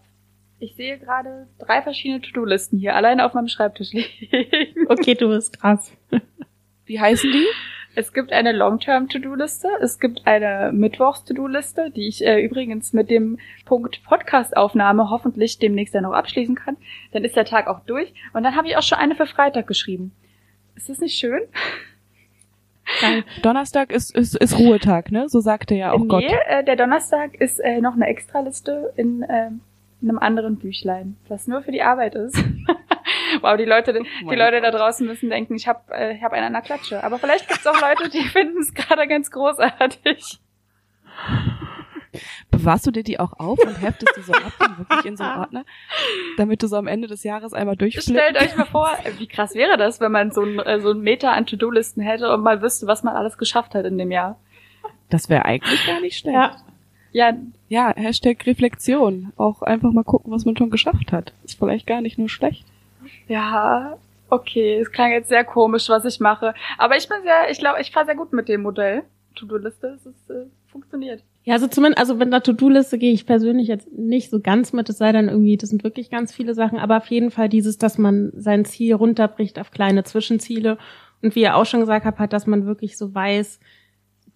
ich sehe gerade drei verschiedene To-Do-Listen hier alleine auf meinem Schreibtisch liegen. <laughs> Okay, du bist krass. Wie heißen die? Es gibt eine Long-Term-To-Do-Liste, es gibt eine Mittwochs-To-Do-Liste, die ich äh, übrigens mit dem Punkt Podcast-Aufnahme hoffentlich demnächst dann noch abschließen kann. Dann ist der Tag auch durch. Und dann habe ich auch schon eine für Freitag geschrieben. Ist das nicht schön? Nein, Donnerstag ist, ist, ist Ruhetag, ne? So sagte ja auch nee, Gott. Äh, der Donnerstag ist äh, noch eine Extraliste in, äh, in einem anderen Büchlein, was nur für die Arbeit ist. <laughs> wow, die Leute, oh die Leute Gott. da draußen müssen denken, ich habe äh, ich hab einen an der Klatsche. Aber vielleicht gibt's auch Leute, die <laughs> finden es gerade ganz großartig. Bewahrst du dir die auch auf und heftest die so ab und wirklich in so einen Ordner, <laughs> damit du so am Ende des Jahres einmal durchflippst? Stellt euch mal vor, wie krass wäre das, wenn man so ein, äh, so ein Meter an To-Do-Listen hätte und mal wüsste, was man alles geschafft hat in dem Jahr. Das wäre eigentlich gar nicht schlecht. Ja. Ja, ja, Hashtag Reflexion. Auch einfach mal gucken, was man schon geschafft hat. Ist vielleicht gar nicht nur schlecht. Ja, okay, es klang jetzt sehr komisch, was ich mache. Aber ich bin sehr, ich glaube, ich fahre sehr gut mit dem Modell. To-Do-Liste, es ist, äh, funktioniert. Ja, also zumindest, also mit einer To-Do-Liste gehe ich persönlich jetzt nicht so ganz mit, es sei dann irgendwie, das sind wirklich ganz viele Sachen, aber auf jeden Fall dieses, dass man sein Ziel runterbricht auf kleine Zwischenziele. Und wie ihr auch schon gesagt habt, hat, dass man wirklich so weiß,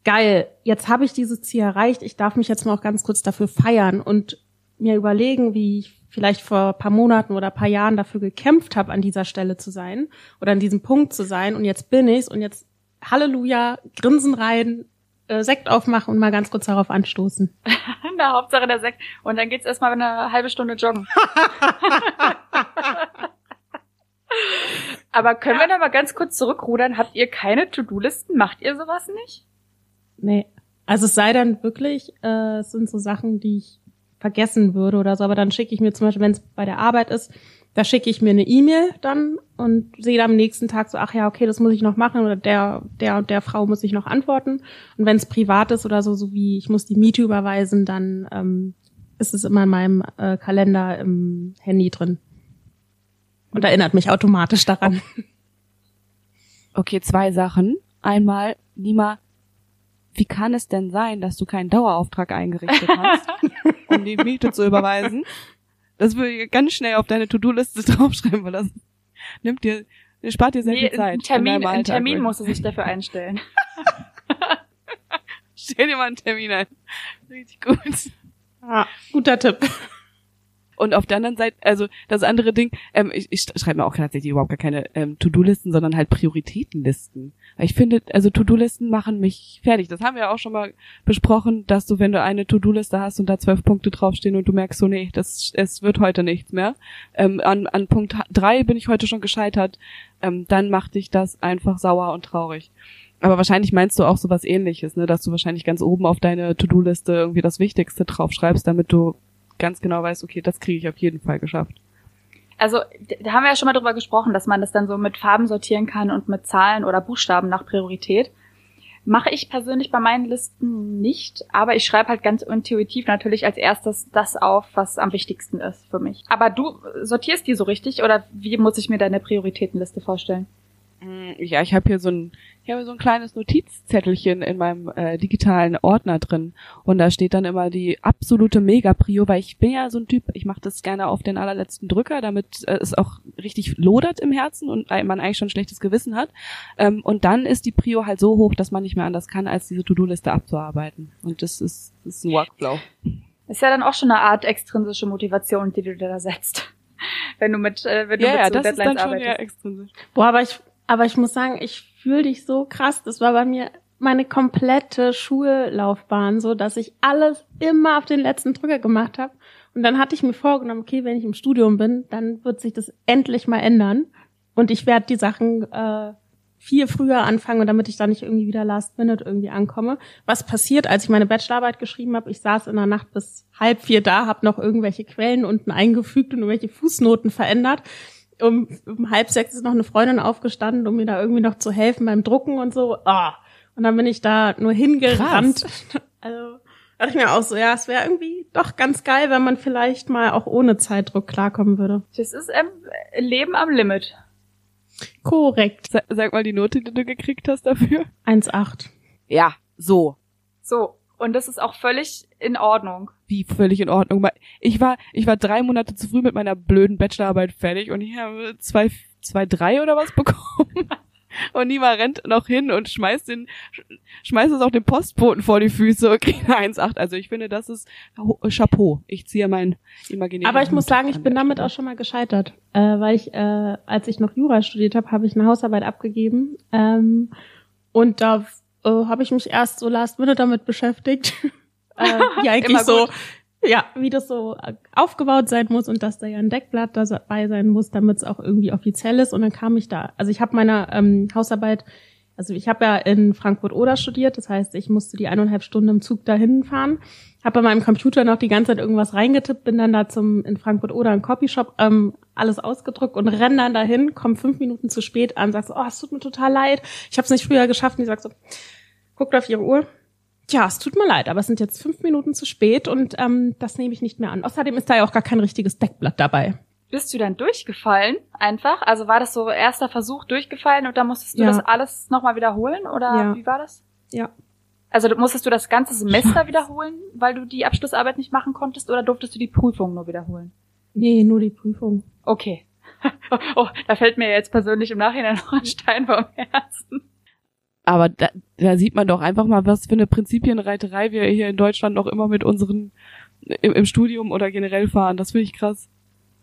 geil, jetzt habe ich dieses Ziel erreicht, ich darf mich jetzt mal auch ganz kurz dafür feiern und mir überlegen, wie ich vielleicht vor paar Monaten oder paar Jahren dafür gekämpft habe, an dieser Stelle zu sein oder an diesem Punkt zu sein. Und jetzt bin ich's und jetzt Halleluja, Grinsen rein, äh, Sekt aufmachen und mal ganz kurz darauf anstoßen. <laughs> Na, Hauptsache der Sekt. Und dann geht's erstmal eine halbe Stunde joggen. <laughs> Aber können wir da mal ganz kurz zurückrudern? Habt ihr keine To-Do-Listen? Macht ihr sowas nicht? Nee. Also es sei dann wirklich, äh, es sind so Sachen, die ich vergessen würde oder so, aber dann schicke ich mir zum Beispiel, wenn es bei der Arbeit ist, da schicke ich mir eine E-Mail dann und sehe am nächsten Tag so, ach ja, okay, das muss ich noch machen oder der, der und der Frau muss ich noch antworten. Und wenn es privat ist oder so, so wie ich muss die Miete überweisen, dann ähm, ist es immer in meinem äh, Kalender im Handy drin. Und erinnert mich automatisch daran. Okay, zwei Sachen. Einmal, Nima, wie kann es denn sein, dass du keinen Dauerauftrag eingerichtet hast, <laughs> um die Miete zu überweisen? Das würde ich ganz schnell auf deine To-Do-Liste <laughs> draufschreiben, weil das nimmt dir, spart dir sehr Nee, viel Zeit. einen Termin, in deinem einen Alltag. Termin musst du sich dafür einstellen. <laughs> Stell dir mal einen Termin ein. Richtig gut. Ja, guter Tipp. Und auf der anderen Seite, also das andere Ding, ähm, ich, ich schreibe mir auch tatsächlich überhaupt gar keine ähm, To-Do-Listen, sondern halt Prioritätenlisten. Weil ich finde, also To-Do-Listen machen mich fertig. Das haben wir ja auch schon mal besprochen, dass du, wenn du eine To-Do-Liste hast und da zwölf Punkte draufstehen und du merkst so, nee, das, es wird heute nichts mehr. Ähm, an, an Punkt drei bin ich heute schon gescheitert. Ähm, dann macht dich das einfach sauer und traurig. Aber wahrscheinlich meinst du auch sowas ähnliches, ne, dass du wahrscheinlich ganz oben auf deine To-Do-Liste irgendwie das Wichtigste draufschreibst, damit du ganz genau weißt, okay, das kriege ich auf jeden Fall geschafft. Also, da haben wir ja schon mal drüber gesprochen, dass man das dann so mit Farben sortieren kann und mit Zahlen oder Buchstaben nach Priorität. Mache ich persönlich bei meinen Listen nicht, aber ich schreibe halt ganz intuitiv natürlich als erstes das auf, was am wichtigsten ist für mich. Aber du sortierst die so richtig oder wie muss ich mir deine Prioritätenliste vorstellen? Mm, Ja, ich habe hier so ein, ich habe so ein kleines Notizzettelchen in meinem äh, digitalen Ordner drin und da steht dann immer die absolute Mega-Prio, weil ich bin ja so ein Typ, ich mache das gerne auf den allerletzten Drücker, damit äh, es auch richtig lodert im Herzen und äh, man eigentlich schon ein schlechtes Gewissen hat. Ähm, und dann ist die Prio halt so hoch, dass man nicht mehr anders kann, als diese To-Do-Liste abzuarbeiten. Und das ist, das ist ein Workflow. Ist ja dann auch schon eine Art extrinsische Motivation, die du dir da setzt. <laughs> Wenn du mit, äh, wenn du Ja, mit ja, so das ist Deadlines dann schon arbeitest. ja extrinsisch. Boah, aber ich, aber ich muss sagen, ich fühle dich so krass. Das war bei mir meine komplette Schullaufbahn so, dass ich alles immer auf den letzten Drücker gemacht habe. Und dann hatte ich mir vorgenommen, okay, wenn ich im Studium bin, dann wird sich das endlich mal ändern. Und ich werde die Sachen äh, viel früher anfangen, damit ich da nicht irgendwie wieder last minute irgendwie ankomme. Was passiert, als ich meine Bachelorarbeit geschrieben habe? Ich saß in der Nacht bis halb vier da, habe noch irgendwelche Quellen unten eingefügt und irgendwelche Fußnoten verändert. Um, um halb sechs ist noch eine Freundin aufgestanden, um mir da irgendwie noch zu helfen beim Drucken und so. Ah. Und dann bin ich da nur hingerannt. <laughs> Also dachte ich mir auch so, ja, es wäre irgendwie doch ganz geil, wenn man vielleicht mal auch ohne Zeitdruck klarkommen würde. Das ist ähm, Leben am Limit. Korrekt. Sa- Sag mal die Note, die du gekriegt hast dafür. 1,8. Ja, so. So. Und das ist auch völlig in Ordnung. wie völlig in Ordnung. Ich war, ich war drei Monate zu früh mit meiner blöden Bachelorarbeit fertig und ich habe zwei, zwei, drei oder was <laughs> bekommen. Und Nima rennt noch hin und schmeißt den, schmeißt es auch dem Postboten vor die Füße und kriegt eine 1,8. Also ich finde, das ist Chapeau. Ich ziehe mein imaginäres. Aber ich muss sagen, ich bin damit Stelle. auch schon mal gescheitert, äh, weil ich, äh, als ich noch Jura studiert habe, habe ich eine Hausarbeit abgegeben ähm, und da äh, habe ich mich erst so last minute damit beschäftigt, <laughs> äh, wie <laughs> eigentlich so, ja, wie das so äh, aufgebaut sein muss und dass da ja ein Deckblatt dabei sein muss, damit es auch irgendwie offiziell ist. Und dann kam ich da, also ich habe meine ähm, Hausarbeit also ich habe ja in Frankfurt-Oder studiert, das heißt, ich musste die eineinhalb Stunden im Zug dahin fahren. Habe bei meinem Computer noch die ganze Zeit irgendwas reingetippt, bin dann da zum in Frankfurt-Oder im Copyshop ähm, alles ausgedruckt und renn dann dahin, komm fünf Minuten zu spät an, sag so, oh, es tut mir total leid, ich habe es nicht früher geschafft. Und die sagt so, guckt auf ihre Uhr. Tja, es tut mir leid, aber es sind jetzt fünf Minuten zu spät und ähm, das nehme ich nicht mehr an. Außerdem ist da ja auch gar kein richtiges Deckblatt dabei. Bist du dann durchgefallen einfach? Also war das so erster Versuch durchgefallen und dann musstest du Ja. das alles nochmal wiederholen oder Ja. wie war das? Ja. Also musstest du das ganze Semester wiederholen, weil du die Abschlussarbeit nicht machen konntest oder durftest du die Prüfung nur wiederholen? Nee, nur die Prüfung. Okay. <laughs> Oh, da fällt mir jetzt persönlich im Nachhinein noch ein Stein vom Herzen. Aber da, da sieht man doch einfach mal, was für eine Prinzipienreiterei wir hier in Deutschland noch immer mit unseren im, im Studium oder generell fahren. Das finde ich krass.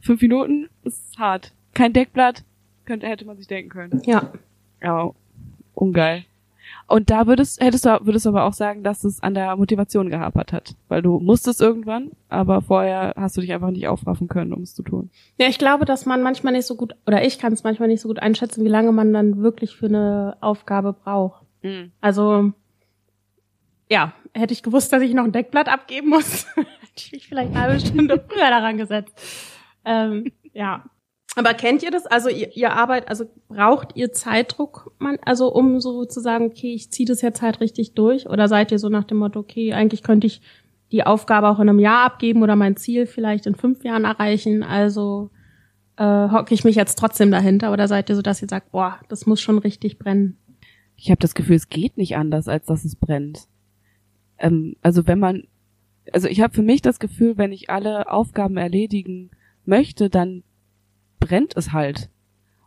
Fünf Minuten ist hart. Kein Deckblatt, könnte, hätte man sich denken können. Ja. Aber ungeil. Und da würdest, hättest du, würdest du aber auch sagen, dass es an der Motivation gehapert hat. Weil du musstest irgendwann, aber vorher hast du dich einfach nicht aufraffen können, um es zu tun. Ja, ich glaube, dass man manchmal nicht so gut, oder ich kann es manchmal nicht so gut einschätzen, wie lange man dann wirklich für eine Aufgabe braucht. Also, ja, hätte ich gewusst, dass ich noch ein Deckblatt abgeben muss, <laughs> hätte ich mich vielleicht eine halbe Stunde früher daran gesetzt. Ähm, ja. Aber kennt ihr das? Also ihr, ihr Arbeit, also braucht ihr Zeitdruck, man, also um so zu sagen, okay, ich ziehe das jetzt halt richtig durch? Oder seid ihr so nach dem Motto, okay, eigentlich könnte ich die Aufgabe auch in einem Jahr abgeben oder mein Ziel vielleicht in fünf Jahren erreichen. Also äh, hocke ich mich jetzt trotzdem dahinter oder seid ihr so, dass ihr sagt, boah, das muss schon richtig brennen? Ich habe das Gefühl, es geht nicht anders, als dass es brennt. Ähm, also wenn man, also ich habe für mich das Gefühl, wenn ich alle Aufgaben erledigen möchte, dann brennt es halt.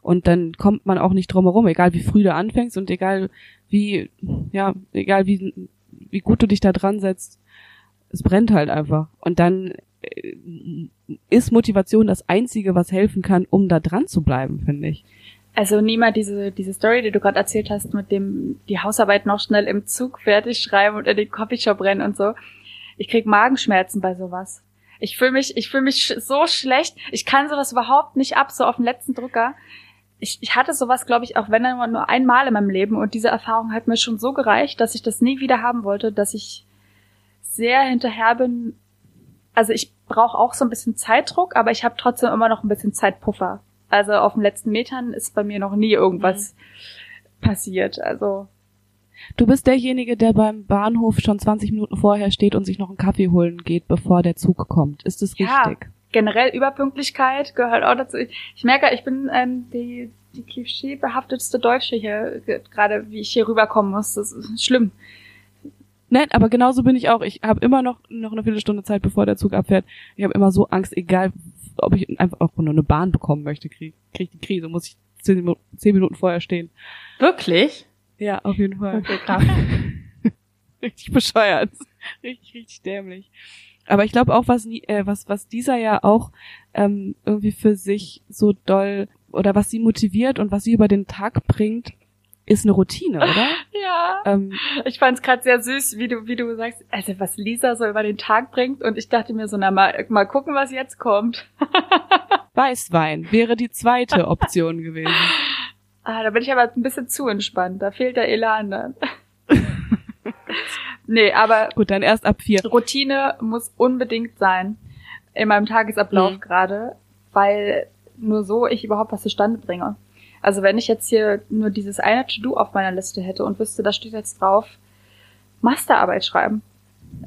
Und dann kommt man auch nicht drum herum, egal wie früh du anfängst und egal wie, ja, egal wie, wie gut du dich da dran setzt, es brennt halt einfach. Und dann äh, ist Motivation das Einzige, was helfen kann, um da dran zu bleiben, finde ich. Also Nima, diese, diese Story, die du gerade erzählt hast, mit dem die Hausarbeit noch schnell im Zug fertig schreiben und in den Coffeeshop rennen und so. Ich krieg Magenschmerzen bei sowas. Ich fühle mich, ich fühle mich so schlecht. Ich kann sowas überhaupt nicht ab, so auf den letzten Drücker. Ich, ich hatte sowas, glaube ich, auch wenn dann nur einmal in meinem Leben und diese Erfahrung hat mir schon so gereicht, dass ich das nie wieder haben wollte, dass ich sehr hinterher bin. Also ich brauche auch so ein bisschen Zeitdruck, aber ich habe trotzdem immer noch ein bisschen Zeitpuffer. Also auf den letzten Metern ist bei mir noch nie irgendwas mhm. passiert. Also Du bist derjenige, der beim Bahnhof schon 20 Minuten vorher steht und sich noch einen Kaffee holen geht, bevor der Zug kommt. Ist das ja, richtig? Generell Überpünktlichkeit gehört auch dazu. Ich merke, ich bin ähm, die, die klischeebehaftetste Deutsche hier, gerade wie ich hier rüberkommen muss. Das ist schlimm. Nein, aber genauso bin ich auch. Ich habe immer noch noch eine Viertelstunde Zeit, bevor der Zug abfährt. Ich habe immer so Angst, egal ob ich einfach auch nur eine Bahn bekommen möchte, kriege krieg die Krise, muss ich zehn Minuten, zehn Minuten vorher stehen. Wirklich? Ja, auf jeden Fall. Okay, krass. <laughs> richtig bescheuert. Richtig, richtig dämlich. Aber ich glaube auch, was, äh, was, was dieser ja auch ähm, irgendwie für sich so doll oder was sie motiviert und was sie über den Tag bringt, ist eine Routine, oder? <laughs> Ja. Ähm, ich fand es gerade sehr süß, wie du, wie du sagst, also was Lisa so über den Tag bringt. Und ich dachte mir so, na mal, mal gucken, was jetzt kommt. <laughs> Weißwein wäre die zweite Option gewesen. Ah, da bin ich aber ein bisschen zu entspannt. Da fehlt der Elan dann. <laughs> nee, aber. Gut, dann erst ab vier. Routine muss unbedingt sein. In meinem Tagesablauf mhm. gerade, weil nur so ich überhaupt was zustande bringe. Also wenn ich jetzt hier nur dieses eine To-Do auf meiner Liste hätte und wüsste, da steht jetzt drauf, Masterarbeit schreiben.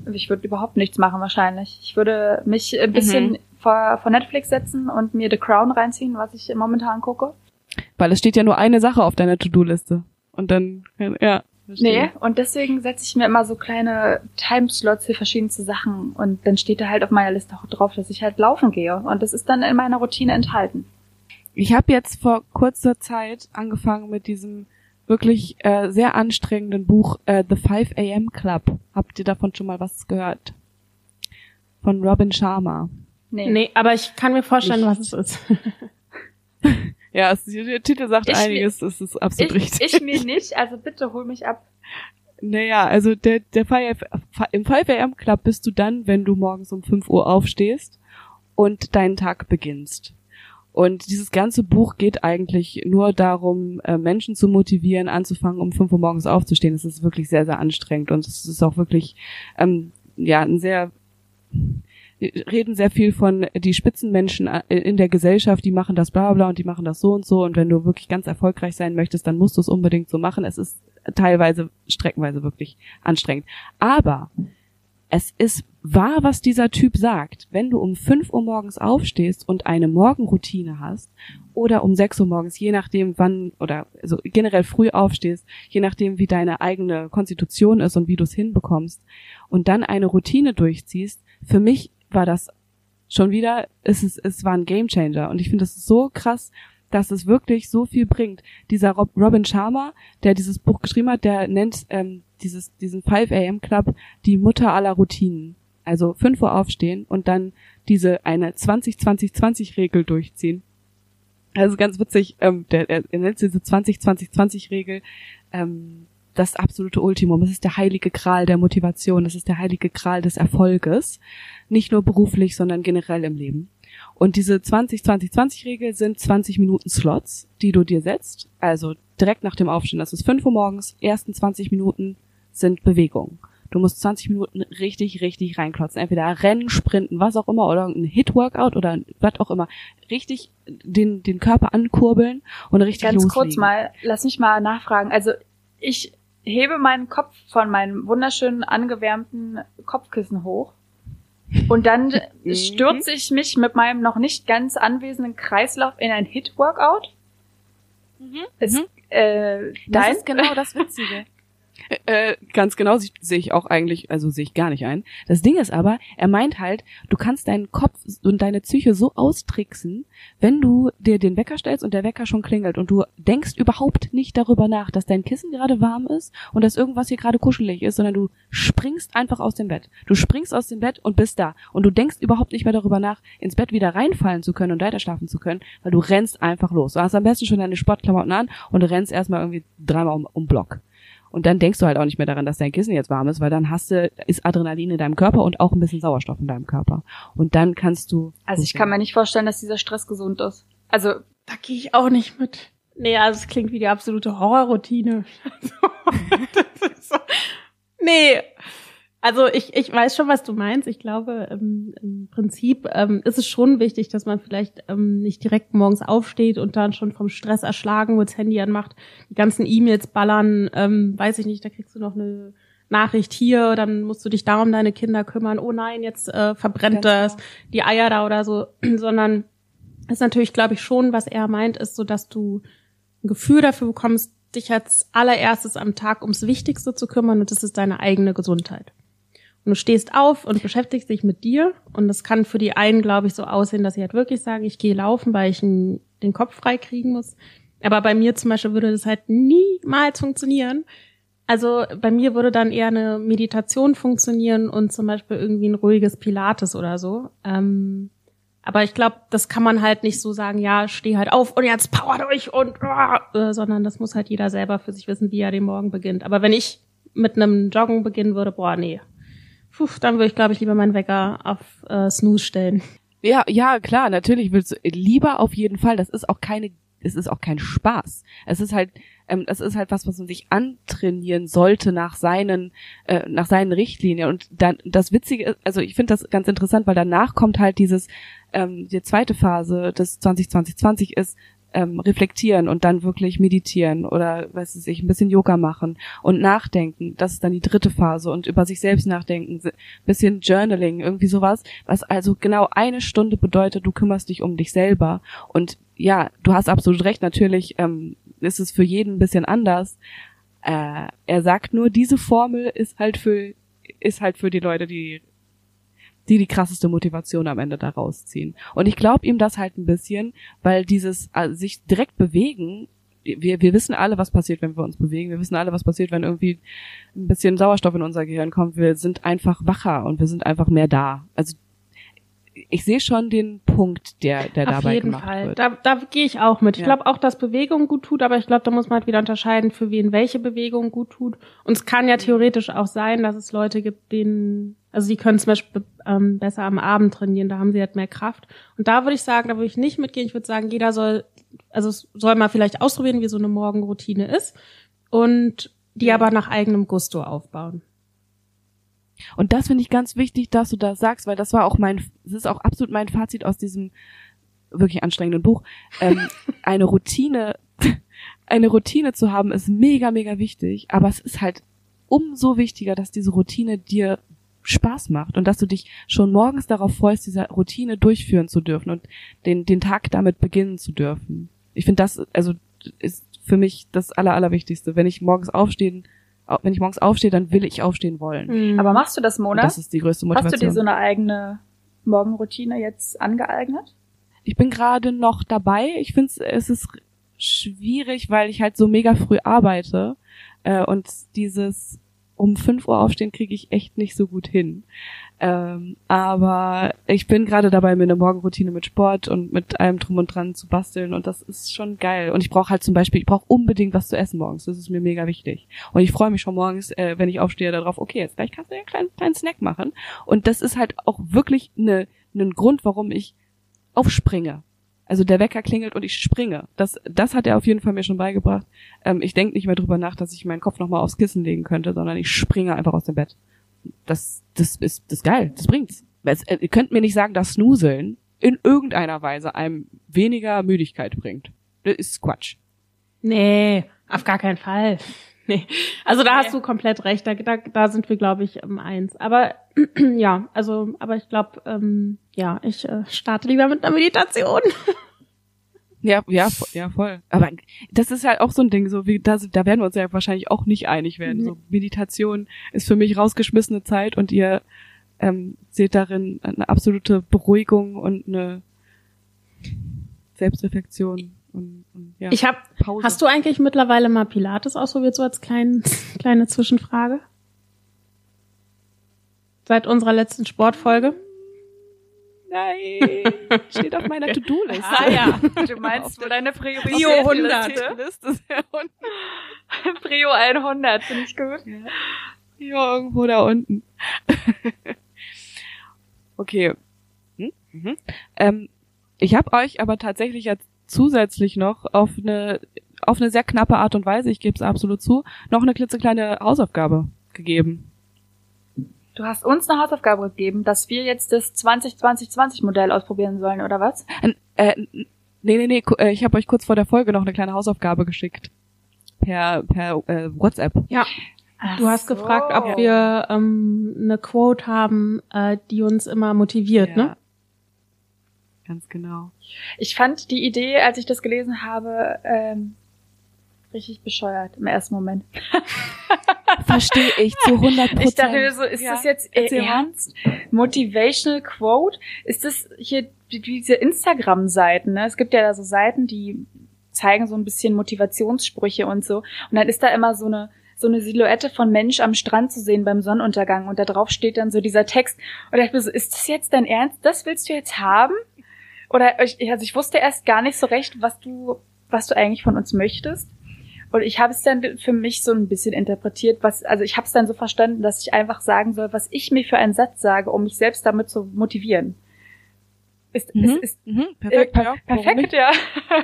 Ich würde überhaupt nichts machen wahrscheinlich. Ich würde mich ein bisschen mhm. vor, vor Netflix setzen und mir The Crown reinziehen, was ich momentan gucke. Weil es steht ja nur eine Sache auf deiner To-Do-Liste. Und dann, ja. Verstehe. Nee, und deswegen setze ich mir immer so kleine Timeslots für verschiedenste Sachen. Und dann steht da halt auf meiner Liste auch drauf, dass ich halt laufen gehe. Und das ist dann in meiner Routine enthalten. Ich habe jetzt vor kurzer Zeit angefangen mit diesem wirklich äh, sehr anstrengenden Buch äh, The 5 AM Club. Habt ihr davon schon mal was gehört? Von Robin Sharma. Nee, nee aber ich kann mir vorstellen, ich. was es ist. <laughs> ja, es, der Titel sagt ich einiges, es ist absolut ich, richtig. Ich mir nicht, also bitte hol mich ab. Naja, also der, der 5, im 5 AM Club bist du dann, wenn du morgens um 5 Uhr aufstehst und deinen Tag beginnst. Und dieses ganze Buch geht eigentlich nur darum, äh, Menschen zu motivieren, anzufangen, um fünf Uhr morgens aufzustehen. Es ist wirklich sehr, sehr anstrengend und es ist auch wirklich, ähm, ja, ein sehr, reden sehr viel von die Spitzenmenschen äh, in der Gesellschaft, die machen das bla bla und die machen das so und so und wenn du wirklich ganz erfolgreich sein möchtest, dann musst du es unbedingt so machen. Es ist teilweise, streckenweise wirklich anstrengend. Aber es ist wahr, was dieser Typ sagt. Wenn du um 5 Uhr morgens aufstehst und eine Morgenroutine hast oder um 6 Uhr morgens, je nachdem wann oder also generell früh aufstehst, je nachdem wie deine eigene Konstitution ist und wie du es hinbekommst und dann eine Routine durchziehst, für mich war das schon wieder, es ist, es war ein Gamechanger und ich finde das so krass, dass es wirklich so viel bringt. Dieser Rob, Robin Sharma, der dieses Buch geschrieben hat, der nennt ähm, dieses, diesen 5 AM Club die Mutter aller Routinen. Also 5 Uhr aufstehen und dann diese eine 20-20-20 Regel durchziehen. Also ganz witzig, ähm, der, er nennt diese 20-20-20 Regel ähm, das absolute Ultimum. Es ist der heilige Gral der Motivation, es ist der heilige Gral des Erfolges. Nicht nur beruflich, sondern generell im Leben. Und diese 20-20-20-Regel sind 20 Minuten Slots, die du dir setzt. Also direkt nach dem Aufstehen. Das ist 5 Uhr morgens. Ersten 20 Minuten sind Bewegung. Du musst 20 Minuten richtig, richtig reinklotzen. Entweder rennen, sprinten, was auch immer, oder ein Hit-Workout oder was auch immer. Richtig den, den Körper ankurbeln und richtig Ganz loslegen. kurz mal, lass mich mal nachfragen. Also ich hebe meinen Kopf von meinem wunderschönen angewärmten Kopfkissen hoch Und dann <laughs> stürze ich mich mit meinem noch nicht ganz anwesenden Kreislauf in ein Hit-Workout. Mhm. Ist, mhm. äh, das nein. ist genau das Witzige. <laughs> Äh, ganz genau sehe ich auch eigentlich, also sehe ich gar nicht ein. Das Ding ist aber, er meint halt, du kannst deinen Kopf und deine Psyche so austricksen, wenn du dir den Wecker stellst und der Wecker schon klingelt und du denkst überhaupt nicht darüber nach, dass dein Kissen gerade warm ist und dass irgendwas hier gerade kuschelig ist, sondern du springst einfach aus dem Bett. Du springst aus dem Bett und bist da. Und du denkst überhaupt nicht mehr darüber nach, ins Bett wieder reinfallen zu können und weiter schlafen zu können, weil du rennst einfach los. Du hast am besten schon deine Sportklamotten an und rennst erstmal irgendwie dreimal um, um Block. Und dann denkst du halt auch nicht mehr daran, dass dein Kissen jetzt warm ist, weil dann hast du, ist Adrenalin in deinem Körper und auch ein bisschen Sauerstoff in deinem Körper. Und dann kannst du. Also ich kann mir nicht vorstellen, dass dieser Stress gesund ist. Also. Da gehe ich auch nicht mit. Nee, also es klingt wie die absolute Horrorroutine. <laughs> so. Nee, also ich, ich weiß schon, was du meinst. Ich glaube, im Prinzip ähm, ist es schon wichtig, dass man vielleicht ähm, nicht direkt morgens aufsteht und dann schon vom Stress erschlagen, wo das Handy anmacht, die ganzen E-Mails ballern, ähm, weiß ich nicht, da kriegst du noch eine Nachricht hier, dann musst du dich da um deine Kinder kümmern. Oh nein, jetzt äh, verbrennt das, genau. die Eier da oder so, <clears throat> sondern ist natürlich, glaube ich, schon, was er meint, ist so, dass du ein Gefühl dafür bekommst, dich als allererstes am Tag ums Wichtigste zu kümmern und das ist deine eigene Gesundheit. Du stehst auf und beschäftigst dich mit dir. Und das kann für die einen, glaube ich, so aussehen, dass sie halt wirklich sagen, ich gehe laufen, weil ich den Kopf frei kriegen muss. Aber bei mir zum Beispiel würde das halt niemals funktionieren. Also bei mir würde dann eher eine Meditation funktionieren und zum Beispiel irgendwie ein ruhiges Pilates oder so. Ähm, aber ich glaube, das kann man halt nicht so sagen, ja, steh halt auf und jetzt power durch und äh, sondern das muss halt jeder selber für sich wissen, wie er den Morgen beginnt. Aber wenn ich mit einem Joggen beginnen würde, boah, nee, Puh, dann würde ich, glaube ich, lieber meinen Wecker auf äh, Snooze stellen. Ja, ja, klar, natürlich willst du lieber auf jeden Fall. Das ist auch keine, es ist auch kein Spaß. Es ist halt, ähm, es ist halt was, was man sich antrainieren sollte nach seinen, äh, nach seinen Richtlinien. Und dann das Witzige ist, also ich finde das ganz interessant, weil danach kommt halt dieses, ähm, die zweite Phase des 2020 ist, ähm, reflektieren und dann wirklich meditieren oder weiß ich, ein bisschen Yoga machen und nachdenken. Das ist dann die dritte Phase und über sich selbst nachdenken, bisschen Journaling, irgendwie sowas, was also genau eine Stunde bedeutet, du kümmerst dich um dich selber. Und ja, du hast absolut recht, natürlich ähm, ist es für jeden ein bisschen anders. Äh, er sagt nur, diese Formel ist halt für ist halt für die Leute, die die die krasseste Motivation am Ende da rausziehen. Und ich glaube ihm das halt ein bisschen, weil dieses also sich direkt bewegen, wir, wir wissen alle, was passiert, wenn wir uns bewegen. Wir wissen alle, was passiert, wenn irgendwie ein bisschen Sauerstoff in unser Gehirn kommt. Wir sind einfach wacher und wir sind einfach mehr da. Also ich sehe schon den Punkt, der, der Auf dabei jeden gemacht Fall. wird. Da, da gehe ich auch mit. Ich ja. glaube auch, dass Bewegung gut tut, aber ich glaube, da muss man halt wieder unterscheiden, für wen welche Bewegung gut tut. Und es kann ja theoretisch auch sein, dass es Leute gibt, denen, also die können zum Beispiel ähm, besser am Abend trainieren, da haben sie halt mehr Kraft. Und da würde ich sagen, da würde ich nicht mitgehen. Ich würde sagen, jeder soll, also soll mal vielleicht ausprobieren, wie so eine Morgenroutine ist. Und die aber nach eigenem Gusto aufbauen. Und das finde ich ganz wichtig, dass du das sagst, weil das war auch mein, das ist auch absolut mein Fazit aus diesem wirklich anstrengenden Buch. Ähm, <laughs> eine Routine, eine Routine zu haben, ist mega, mega wichtig, aber es ist halt umso wichtiger, dass diese Routine dir Spaß macht und dass du dich schon morgens darauf freust, diese Routine durchführen zu dürfen und den, den Tag damit beginnen zu dürfen. Ich finde das, also, ist für mich das Aller, Allerwichtigste. Wenn ich morgens aufstehen wenn ich morgens aufstehe, dann will ich aufstehen wollen. Mhm. Aber machst du das, Mona? das ist die größte Motivation. Hast du dir so eine eigene Morgenroutine jetzt angeeignet? Ich bin gerade noch dabei. Ich finde es ist schwierig, weil ich halt so mega früh arbeite äh, und dieses um fünf Uhr aufstehen kriege ich echt nicht so gut hin. Ähm, aber ich bin gerade dabei, mir eine Morgenroutine mit Sport und mit allem drum und dran zu basteln und das ist schon geil. Und ich brauche halt zum Beispiel, ich brauche unbedingt was zu essen morgens. Das ist mir mega wichtig. Und ich freue mich schon morgens, äh, wenn ich aufstehe, darauf, okay, jetzt gleich kannst du einen kleinen, kleinen Snack machen. Und das ist halt auch wirklich ne, ein Grund, warum ich aufspringe. Also der Wecker klingelt und ich springe. Das, das hat er auf jeden Fall mir schon beigebracht. Ähm, ich denke nicht mehr drüber nach, dass ich meinen Kopf nochmal aufs Kissen legen könnte, sondern ich springe einfach aus dem Bett das, das ist, das ist geil, das bringt's. Äh, ihr könnt mir nicht sagen, dass Snuseln in irgendeiner Weise einem weniger Müdigkeit bringt. Das ist Quatsch. Nee, auf gar keinen Fall. Nee. Also da hast du komplett recht. Da, da, da sind wir, glaube ich, um eins. Aber <clears throat> ja, also, aber ich glaube, ähm, ja, ich äh, starte lieber mit einer Meditation. <laughs> Ja, ja, ja, voll. Aber das ist halt auch so ein Ding, so wie da, da werden wir uns ja wahrscheinlich auch nicht einig werden. Mhm. So Meditation ist für mich rausgeschmissene Zeit und ihr ähm, seht darin eine absolute Beruhigung und eine Selbstreflexion. Und, und, ja, ich habe. Hast du eigentlich mittlerweile mal Pilates ausprobiert, so als klein, <laughs> kleine Zwischenfrage? Seit unserer letzten Sportfolge? Nein, <laughs> steht auf meiner To-Do-Liste. Ah ja, <laughs> du meinst, wo deine Priorität Prio 100. Liste ist ja Prio 100, finde ich gut. Ja. ja, irgendwo da unten. okay. Hm? Mhm. Ähm, ich habe euch aber tatsächlich jetzt zusätzlich noch auf eine auf eine sehr knappe Art und Weise, ich gebe es absolut zu, noch eine klitzekleine Hausaufgabe gegeben. Du hast uns eine Hausaufgabe gegeben, dass wir jetzt das 2020-20 Modell ausprobieren sollen, oder was? Äh, nee, nee, nee, äh, ich habe euch kurz vor der Folge noch eine kleine Hausaufgabe geschickt. Per, per äh, WhatsApp. Ja. Ach du hast so. gefragt, ob wir ähm, eine Quote haben, äh, die uns immer motiviert, ja. ne? Ganz genau. Ich fand die Idee, als ich das gelesen habe, ähm, richtig bescheuert im ersten Moment. <laughs> Verstehe ich zu 100 Prozent. Ich dachte so, ist ja. das jetzt Erzähl ernst? Motivational Quote? Ist das hier diese Instagram-Seiten? Ne? Es gibt ja da so Seiten, die zeigen so ein bisschen Motivationssprüche und so. Und dann ist da immer so eine so eine Silhouette von Mensch am Strand zu sehen beim Sonnenuntergang und da drauf steht dann so dieser Text. Und ich dachte so, ist das jetzt dein Ernst? Das willst du jetzt haben? Oder ich, also ich wusste erst gar nicht so recht, was du, was du eigentlich von uns möchtest. Und ich habe es dann für mich so ein bisschen interpretiert, was, also ich habe es dann so verstanden, dass ich einfach sagen soll, was ich mir für einen Satz sage, um mich selbst damit zu motivieren. Ist, mhm. ist, ist mhm. perfekt, äh, per ja. perfekt, ja. <laughs>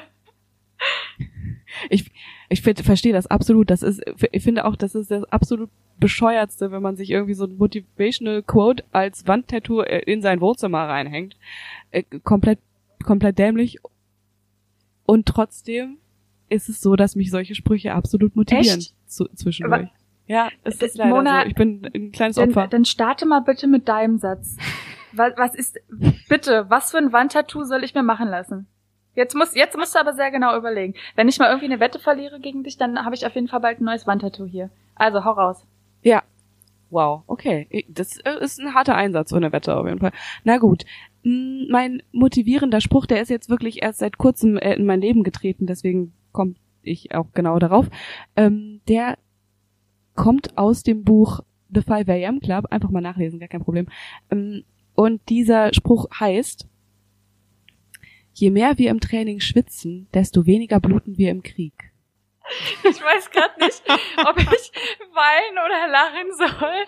ich ich verstehe das absolut. Das ist, ich finde auch, das ist das absolut bescheuertste, wenn man sich irgendwie so ein motivational Quote als Wandtattoo äh, in sein Wohnzimmer reinhängt. Äh, komplett, komplett dämlich. Und trotzdem ist es so, dass mich solche Sprüche absolut motivieren zu, zwischendurch. Aber ja, es ist leider Mona, so. Ich bin ein kleines Opfer. Dann, dann starte mal bitte mit deinem Satz. <laughs> Was, was ist, bitte, was für ein Wandtattoo soll ich mir machen lassen? Jetzt muss, jetzt musst du aber sehr genau überlegen. Wenn ich mal irgendwie eine Wette verliere gegen dich, dann habe ich auf jeden Fall bald ein neues Wandtattoo hier. Also, hau raus. Ja. Wow, okay. Das äh, ist ein harter Einsatz, so eine Wette auf jeden Fall. Na gut. Mein motivierender Spruch, der ist jetzt wirklich erst seit kurzem äh, in mein Leben getreten, deswegen komme ich auch genau darauf. Ähm, der kommt aus dem Buch The 5 AM Club. Einfach mal nachlesen, gar kein Problem. Ähm, und dieser Spruch heißt, Je mehr wir im Training schwitzen, desto weniger bluten wir im Krieg. Ich weiß gerade nicht, ob ich weinen oder lachen soll.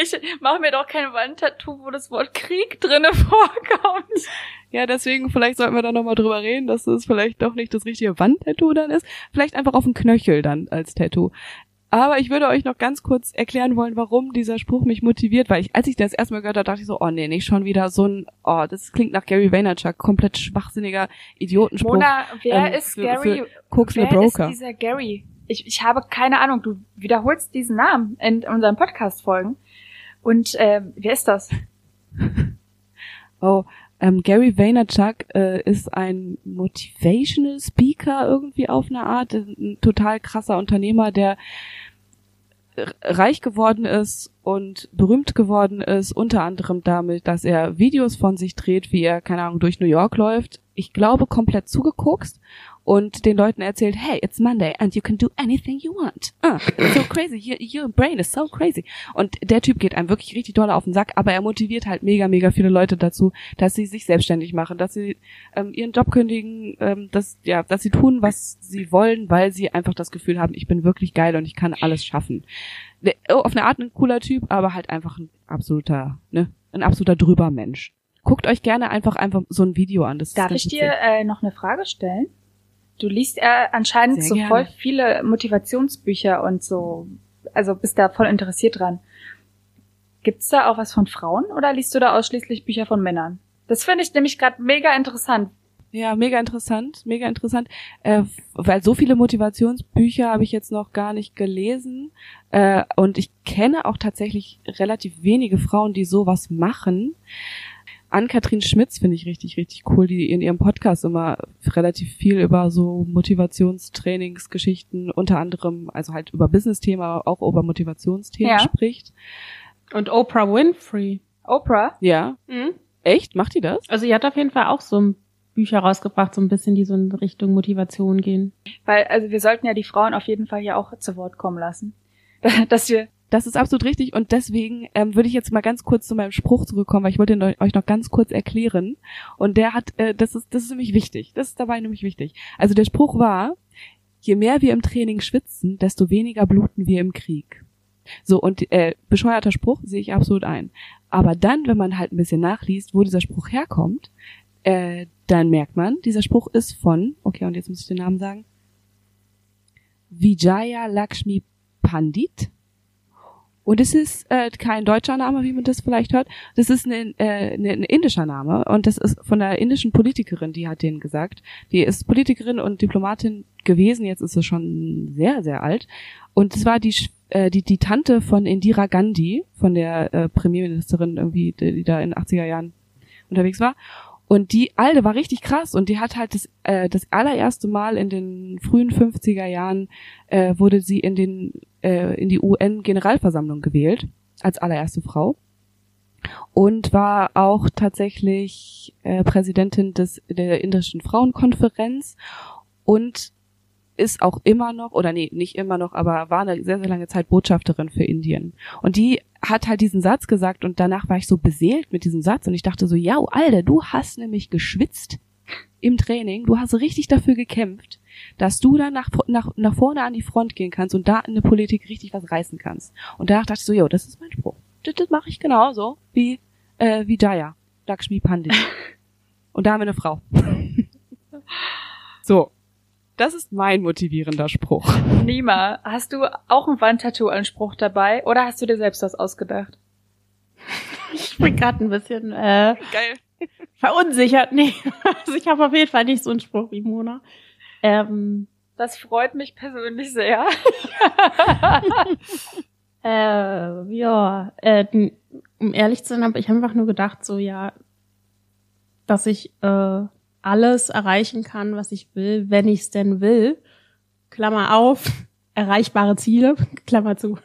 Ich mache mir doch kein Wandtattoo, wo das Wort Krieg drinne <laughs> vorkommt. Ja, deswegen vielleicht sollten wir da nochmal drüber reden, dass es vielleicht doch nicht das richtige Wandtattoo dann ist. Vielleicht einfach auf dem Knöchel dann als Tattoo. Aber ich würde euch noch ganz kurz erklären wollen, warum dieser Spruch mich motiviert, weil ich, als ich das erstmal gehört habe, dachte ich so, oh nee, nicht schon wieder so ein, oh, das klingt nach Gary Vaynerchuk, komplett schwachsinniger Idiotenspruch. Mona, wer ähm, ist für, Gary? Für wer Broker. ist dieser Gary? Ich, ich habe keine Ahnung, du wiederholst diesen Namen in unseren Podcast-Folgen. Und äh, wer ist das? <laughs> oh, ähm, Gary Vaynerchuk äh, ist ein Motivational Speaker irgendwie auf eine Art, ein total krasser Unternehmer, der reich geworden ist und berühmt geworden ist, unter anderem damit, dass er Videos von sich dreht, wie er, keine Ahnung, durch New York läuft. Ich glaube, komplett zugeguckt und den Leuten erzählt, hey, it's Monday and you can do anything you want. Uh, it's so crazy, your, your brain is so crazy. Und der Typ geht einem wirklich richtig doll auf den Sack, aber er motiviert halt mega, mega viele Leute dazu, dass sie sich selbstständig machen, dass sie ähm, ihren Job kündigen, ähm, dass, ja, dass sie tun, was sie wollen, weil sie einfach das Gefühl haben, ich bin wirklich geil und ich kann alles schaffen. Oh, auf eine Art ein cooler Typ, aber halt einfach ein absoluter, ne, ein absoluter drüber Mensch. Guckt euch gerne einfach einfach so ein Video an. Das Darf ich dir äh, noch eine Frage stellen? Du liest äh, anscheinend Sehr so gerne. voll viele Motivationsbücher und so, also bist da voll interessiert dran. Gibt's da auch was von Frauen oder liest du da ausschließlich Bücher von Männern? Das finde ich nämlich gerade mega interessant. Ja, mega interessant, mega interessant, äh, weil so viele Motivationsbücher habe ich jetzt noch gar nicht gelesen äh, und ich kenne auch tatsächlich relativ wenige Frauen, die sowas machen. Ann-Kathrin Schmitz finde ich richtig, richtig cool, die in ihrem Podcast immer relativ viel über so Motivationstrainingsgeschichten, unter anderem, also halt über Business-Thema, auch über Motivationsthemen Ja. spricht. Und Oprah Winfrey. Oprah? Ja. Mhm. Echt? Macht die das? Also sie hat auf jeden Fall auch so Bücher rausgebracht, so ein bisschen, die so in Richtung Motivation gehen. Weil, also wir sollten ja die Frauen auf jeden Fall hier auch zu Wort kommen lassen. <laughs> Dass wir, Das ist absolut richtig und deswegen ähm, würde ich jetzt mal ganz kurz zu meinem Spruch zurückkommen, weil ich wollte ihn eu- euch noch ganz kurz erklären. Und der hat, äh, das ist, das ist nämlich wichtig. Das ist dabei nämlich wichtig. Also der Spruch war: Je mehr wir im Training schwitzen, desto weniger bluten wir im Krieg. So und äh, bescheuerter Spruch sehe ich absolut ein. Aber dann, wenn man halt ein bisschen nachliest, wo dieser Spruch herkommt, äh, dann merkt man, dieser Spruch ist von, okay, und jetzt muss ich den Namen sagen, Vijaya Lakshmi Pandit. Und es ist äh, kein deutscher Name, wie man das vielleicht hört. Das ist ein, äh, ein, indischer Name und das ist von der indischen Politikerin, die hat den gesagt. Die ist Politikerin und Diplomatin gewesen, jetzt ist sie schon sehr, sehr alt. Und es war die, äh, die, die Tante von Indira Gandhi, von der äh, Premierministerin irgendwie, die, die da in den 80er Jahren unterwegs war. Und die Alte war richtig krass und die hat halt das, äh, das allererste Mal in den frühen 50er Jahren äh, wurde sie in den äh, in die UN-Generalversammlung gewählt als allererste Frau. Und war auch tatsächlich äh, Präsidentin des der indischen Frauenkonferenz. Und ist auch immer noch oder nee nicht immer noch aber war eine sehr sehr lange Zeit Botschafterin für Indien und die hat halt diesen Satz gesagt und danach war ich so beseelt mit diesem Satz und ich dachte so ja Alter du hast nämlich geschwitzt im Training du hast richtig dafür gekämpft dass du dann nach, nach, nach vorne an die Front gehen kannst und da in der Politik richtig was reißen kannst. Und danach dachte ich so, jo, das ist mein Spruch. Das, das mache ich genauso wie, äh, wie Jaya, Lakshmi Pandit. <laughs> und da haben wir eine Frau. <laughs> <laughs> so. Das ist mein motivierender Spruch. Nima, hast du auch ein Wandtattoo-Anspruch dabei oder hast du dir selbst das ausgedacht? Ich bin gerade ein bisschen äh, Geil. verunsichert. Nee, also ich habe auf jeden Fall nicht so einen Spruch wie Mona. Ähm, Das freut mich persönlich sehr. <laughs> äh, ja, äh, um ehrlich zu sein, habe ich einfach nur gedacht, so ja, dass ich äh, alles erreichen kann, was ich will, wenn ich es denn will. Klammer auf, <laughs> erreichbare Ziele, <laughs> Klammer zu.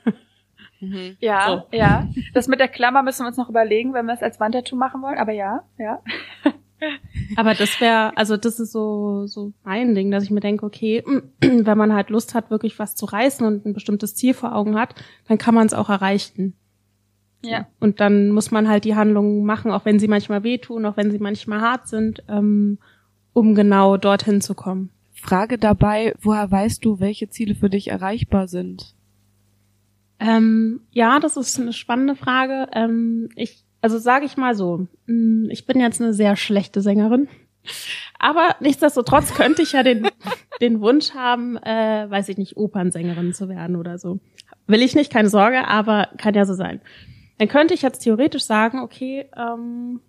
Mhm. Ja, ja. Das mit der Klammer müssen wir uns noch überlegen, wenn wir es als Wandtattoo machen wollen. Aber ja, ja. <laughs> Aber das wäre, also das ist so, so mein Ding, dass ich mir denke, okay, <clears throat> wenn man halt Lust hat, wirklich was zu reißen und ein bestimmtes Ziel vor Augen hat, dann kann man es auch erreichen. Ja. Und dann muss man halt die Handlungen machen, auch wenn sie manchmal wehtun, auch wenn sie manchmal hart sind, ähm, um genau dorthin zu kommen. Frage dabei, woher weißt du, welche Ziele für dich erreichbar sind? Ähm, ja, das ist eine spannende Frage. Ähm, ich, also sage ich mal so, mh, ich bin jetzt eine sehr schlechte Sängerin, <laughs> aber nichtsdestotrotz könnte ich ja den, <laughs> den Wunsch haben, äh, weiß ich nicht, Opernsängerin zu werden oder so. Will ich nicht, keine Sorge, aber kann ja so sein. Dann könnte ich jetzt theoretisch sagen, okay, ähm,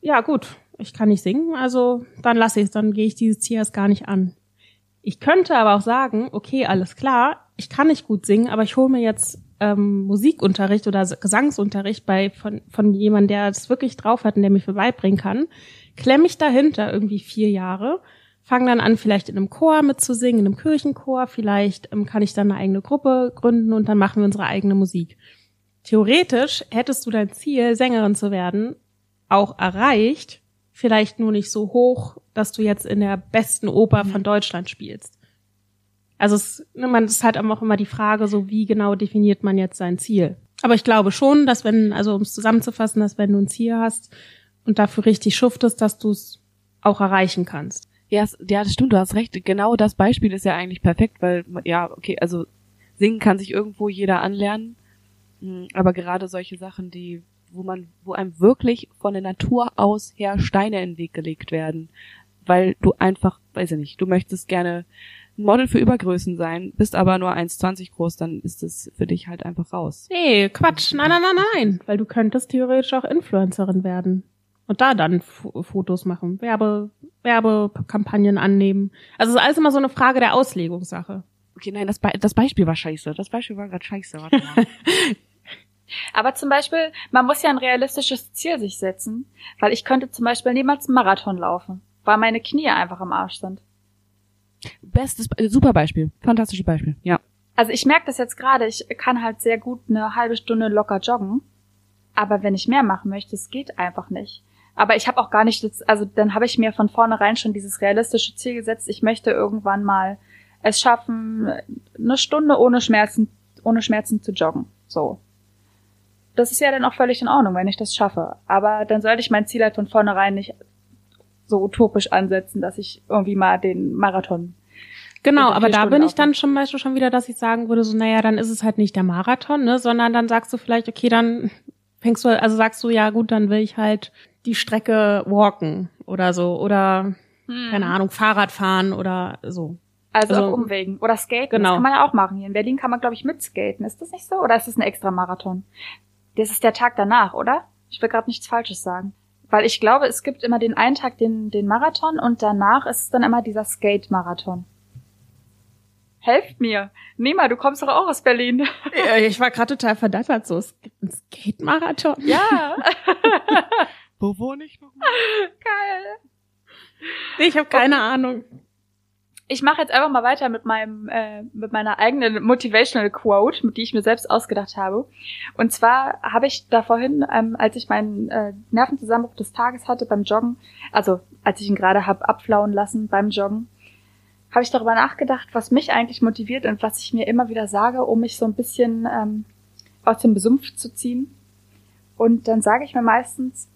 ja gut, ich kann nicht singen, also dann lasse ich es, dann gehe ich dieses Ziel erst gar nicht an. Ich könnte aber auch sagen, okay, alles klar, ich kann nicht gut singen, aber ich hole mir jetzt ähm, Musikunterricht oder Gesangsunterricht bei von, von jemandem, der das wirklich drauf hat und der mir vorbeibringen kann, klemm mich dahinter irgendwie vier Jahre, fange dann an, vielleicht in einem Chor mitzusingen, in einem Kirchenchor, vielleicht ähm, kann ich dann eine eigene Gruppe gründen und dann machen wir unsere eigene Musik. Theoretisch hättest du dein Ziel, Sängerin zu werden, auch erreicht, vielleicht nur nicht so hoch, dass du jetzt in der besten Oper von Deutschland spielst. Also es, ne, man ist halt auch immer die Frage, so wie genau definiert man jetzt sein Ziel. Aber ich glaube schon, dass wenn, also um es zusammenzufassen, dass wenn du ein Ziel hast und dafür richtig schuftest, dass du es auch erreichen kannst. Ja, ja, das stimmt, du hast recht. Genau das Beispiel ist ja eigentlich perfekt, weil, ja, okay, also singen kann sich irgendwo jeder anlernen. Mm, Aber gerade solche Sachen, die, wo man, wo einem wirklich von der Natur aus her Steine in den Weg gelegt werden, weil du einfach, weiß ich nicht, du möchtest gerne ein Model für Übergrößen sein, bist aber nur 1,20 groß, dann ist es für dich halt einfach raus. Nee, Quatsch. Nein, nein, nein, nein. Weil du könntest theoretisch auch Influencerin werden. Und da dann F Fotos machen, Werbe, Werbekampagnen annehmen. Also es ist alles immer so eine Frage der Auslegungssache. Okay, nein, das, Be das Beispiel war scheiße. Das Beispiel war gerade scheiße. Warte mal. <laughs> Aber zum Beispiel, man muss ja ein realistisches Ziel sich setzen, weil ich könnte zum Beispiel niemals einen Marathon laufen, weil meine Knie einfach im Arsch sind. Bestes, super Beispiel. Fantastisches Beispiel. Ja. Also ich merke das jetzt gerade, ich kann halt sehr gut eine halbe Stunde locker joggen, aber wenn ich mehr machen möchte, es geht einfach nicht. Aber ich habe auch gar nicht, das, also dann habe ich mir von vornherein schon dieses realistische Ziel gesetzt, ich möchte irgendwann mal es schaffen, eine Stunde ohne Schmerzen, ohne Schmerzen zu joggen. So. Das ist ja dann auch völlig in Ordnung, wenn ich das schaffe. Aber dann sollte ich mein Ziel halt von vornherein nicht so utopisch ansetzen, dass ich irgendwie mal den Marathon Genau, aber da bin ich dann zum Beispiel schon wieder, dass ich sagen würde, so, naja, dann ist es halt nicht der Marathon, ne, sondern dann sagst du vielleicht, okay, dann fängst du, also sagst du, ja gut, dann will ich halt die Strecke walken oder so, oder, hm. keine Ahnung, Fahrrad fahren oder so. Also, also auf Umwegen. Oder Skaten. Genau. Das kann man ja auch machen. Hier in Berlin kann man, glaube ich, mitskaten. Ist das nicht so? Oder ist das ein extra Marathon? Das ist der Tag danach, oder? Ich will gerade nichts Falsches sagen. Weil ich glaube, es gibt immer den einen Tag den, den Marathon und danach ist es dann immer dieser Skate-Marathon. Helft mir. Nima, du kommst doch auch aus Berlin. Ja, ich war gerade total verdattert. So, es gibt einen Skate-Marathon. Ja. <laughs> Wo wohne ich nochmal? Geil. Ich habe keine okay. Ahnung. Ich mache jetzt einfach mal weiter mit meinem äh, mit meiner eigenen motivational Quote, die ich mir selbst ausgedacht habe. Und zwar habe ich da vorhin, ähm, als ich meinen äh, Nervenzusammenbruch des Tages hatte beim Joggen, also als ich ihn gerade hab abflauen lassen beim Joggen, habe ich darüber nachgedacht, was mich eigentlich motiviert und was ich mir immer wieder sage, um mich so ein bisschen ähm, aus dem Besumpf zu ziehen. Und dann sage ich mir meistens,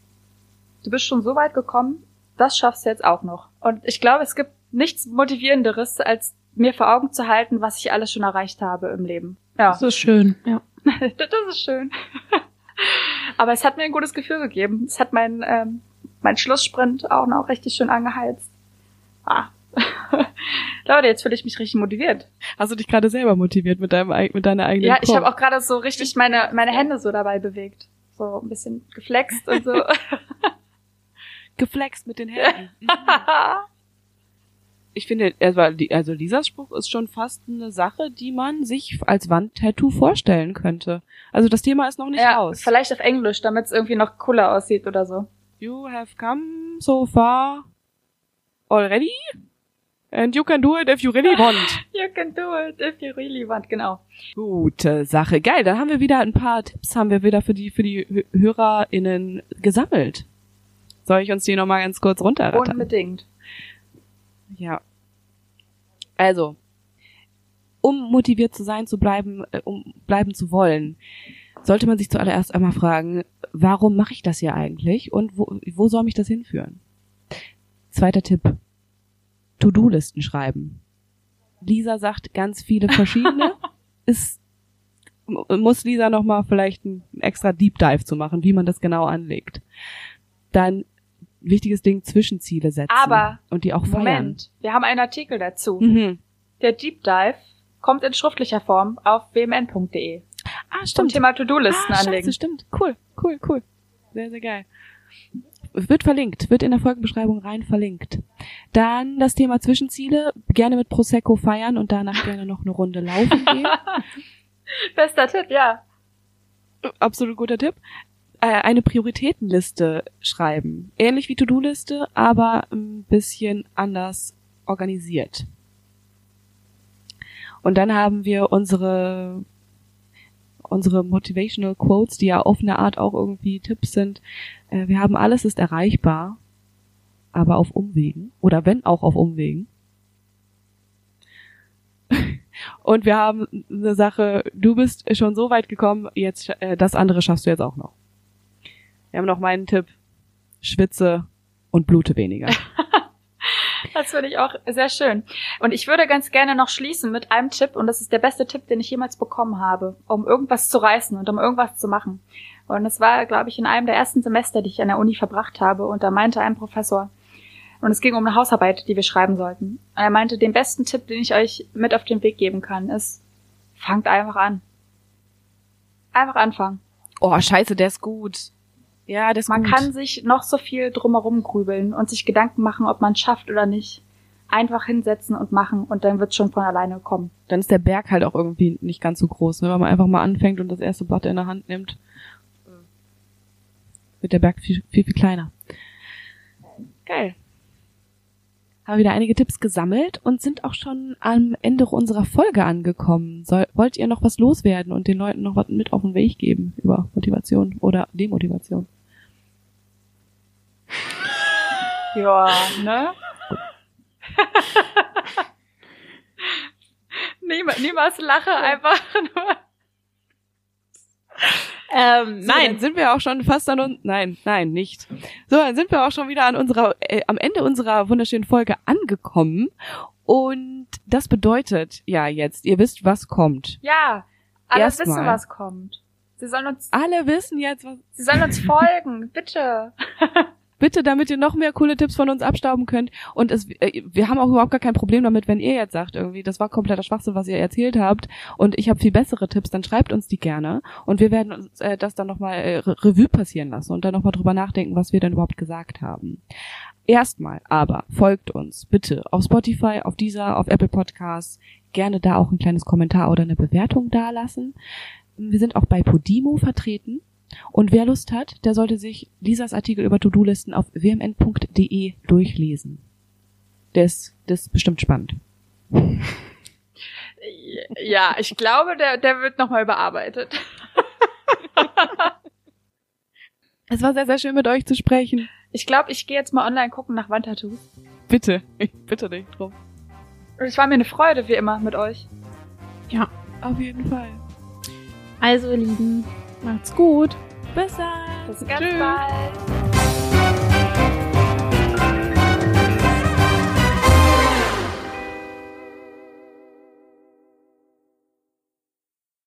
du bist schon so weit gekommen, das schaffst du jetzt auch noch. Und ich glaube, es gibt nichts motivierenderes, als mir vor Augen zu halten, was ich alles schon erreicht habe im Leben. Ja. Das ist schön, ja. <laughs> das ist schön. <laughs> Aber es hat mir ein gutes Gefühl gegeben. Es hat mein, ähm, mein Schlusssprint auch noch richtig schön angeheizt. Ah. <laughs> Leute, jetzt fühle ich mich richtig motiviert. Hast du dich gerade selber motiviert mit deinem mit deiner eigenen Ja, ich habe auch gerade so richtig meine meine Hände so dabei bewegt, so ein bisschen geflext und so. geflext mit den Händen. Ich finde, also Lisas Spruch ist schon fast eine Sache, die man sich als Wandtattoo vorstellen könnte. Also das Thema ist noch nicht ja, raus. Vielleicht auf Englisch, damit es irgendwie noch cooler aussieht oder so. You have come so far already? And you can do it if you really <laughs> want. you can do it if you really want, genau. Gute Sache. Geil, dann haben wir wieder ein paar Tipps, haben wir wieder für die, für die HörerInnen gesammelt. Soll ich uns die nochmal ganz kurz runterrattern? Unbedingt. Ja. Also, um motiviert zu sein, zu bleiben, äh, um bleiben zu wollen, sollte man sich zuallererst einmal fragen, warum mache ich das hier eigentlich und wo, wo soll mich das hinführen? Zweiter Tipp. To-Do-Listen schreiben. Lisa sagt ganz viele verschiedene. <laughs> ist, muss Lisa nochmal vielleicht ein extra Deep Dive zu machen, wie man das genau anlegt. Dann wichtiges Ding Zwischenziele setzen. Aber und die auch feiern. Moment, wir haben einen Artikel dazu. Mhm. Der Deep Dive kommt in schriftlicher Form auf wmn.de. Ah, stimmt. Zum Thema To-Do-Listen ah, anlegen. Scheiße, stimmt. Cool, cool, cool. Sehr, sehr geil. Wird verlinkt, wird in der Folgenbeschreibung rein verlinkt. Dann das Thema Zwischenziele, gerne mit Prosecco feiern und danach <laughs> gerne noch eine Runde laufen gehen. <laughs> Bester Tipp, ja. Absolut guter Tipp eine Prioritätenliste schreiben. Ähnlich wie To-Do-Liste, aber ein bisschen anders organisiert. Und dann haben wir unsere unsere Motivational Quotes, die ja auf eine Art auch irgendwie Tipps sind. Äh, wir haben alles ist erreichbar, aber auf Umwegen oder wenn auch auf Umwegen. <laughs> Und wir haben eine Sache, du bist schon so weit gekommen, jetzt äh, das andere schaffst du jetzt auch noch. Wir haben noch meinen Tipp. Schwitze und blute weniger. <laughs> das finde ich auch sehr schön. Und ich würde ganz gerne noch schließen mit einem Tipp, und das ist der beste Tipp, den ich jemals bekommen habe, um irgendwas zu reißen und um irgendwas zu machen. Und es war, glaube ich, in einem der ersten Semester, die ich an der Uni verbracht habe, und da meinte ein Professor, und es ging um eine Hausarbeit, die wir schreiben sollten. Und er meinte, den besten Tipp, den ich euch mit auf den Weg geben kann, ist, fangt einfach an. Einfach anfangen. Oh, scheiße, der ist gut. Ja, das Man gut. kann sich noch so viel drumherum grübeln und sich Gedanken machen, ob man es schafft oder nicht. Einfach hinsetzen und machen und dann wird schon von alleine kommen. Dann ist der Berg halt auch irgendwie nicht ganz so groß, ne? Wenn man einfach mal anfängt und das erste Blatt in der Hand nimmt, wird der Berg viel, viel, viel kleiner. Geil. Haben wieder einige Tipps gesammelt und sind auch schon am Ende unserer Folge angekommen. Soll, wollt ihr noch was loswerden und den Leuten noch was mit auf den Weg geben über Motivation oder Demotivation? Ja, ne? <laughs> Niemals, lache einfach <laughs> nur. Ähm, So, dann sind wir auch schon fast an uns. Nein, nein, nicht. So, dann sind wir auch schon wieder an unserer, äh, am Ende unserer wunderschönen Folge angekommen. Und das bedeutet ja jetzt, ihr wisst, was kommt. Ja, alle Erstmal. wissen, was kommt. Sie sollen uns, Alle wissen jetzt, was. sie sollen uns <laughs> folgen, bitte. Bitte, damit ihr noch mehr coole Tipps von uns abstauben könnt. Und es, äh, wir haben auch überhaupt gar kein Problem damit, wenn ihr jetzt sagt, irgendwie, das war kompletter Schwachsinn, was ihr erzählt habt, und ich habe viel bessere Tipps, dann schreibt uns die gerne. Und wir werden uns äh, das dann nochmal äh, Re- Revue passieren lassen und dann nochmal drüber nachdenken, was wir denn überhaupt gesagt haben. Erstmal aber folgt uns bitte auf Spotify, auf dieser, auf Apple Podcasts. Gerne da auch ein kleines Kommentar oder eine Bewertung dalassen. Wir sind auch bei Podimo vertreten. Und wer Lust hat, der sollte sich Lisas Artikel über To-Do-Listen auf wmn.de durchlesen. Der ist, das ist bestimmt spannend. <laughs> Ja, ich glaube, der, der wird nochmal überarbeitet. <laughs> Es war sehr, sehr schön mit euch zu sprechen. Ich glaube, ich gehe jetzt mal online gucken nach Wandtattoos. Bitte, ich bitte dich drum. Und es war mir eine Freude, wie immer, mit euch. Ja, Auf jeden Fall. also ihr Lieben, macht's gut. Bis dann. Bis ganz Tschüss. bald.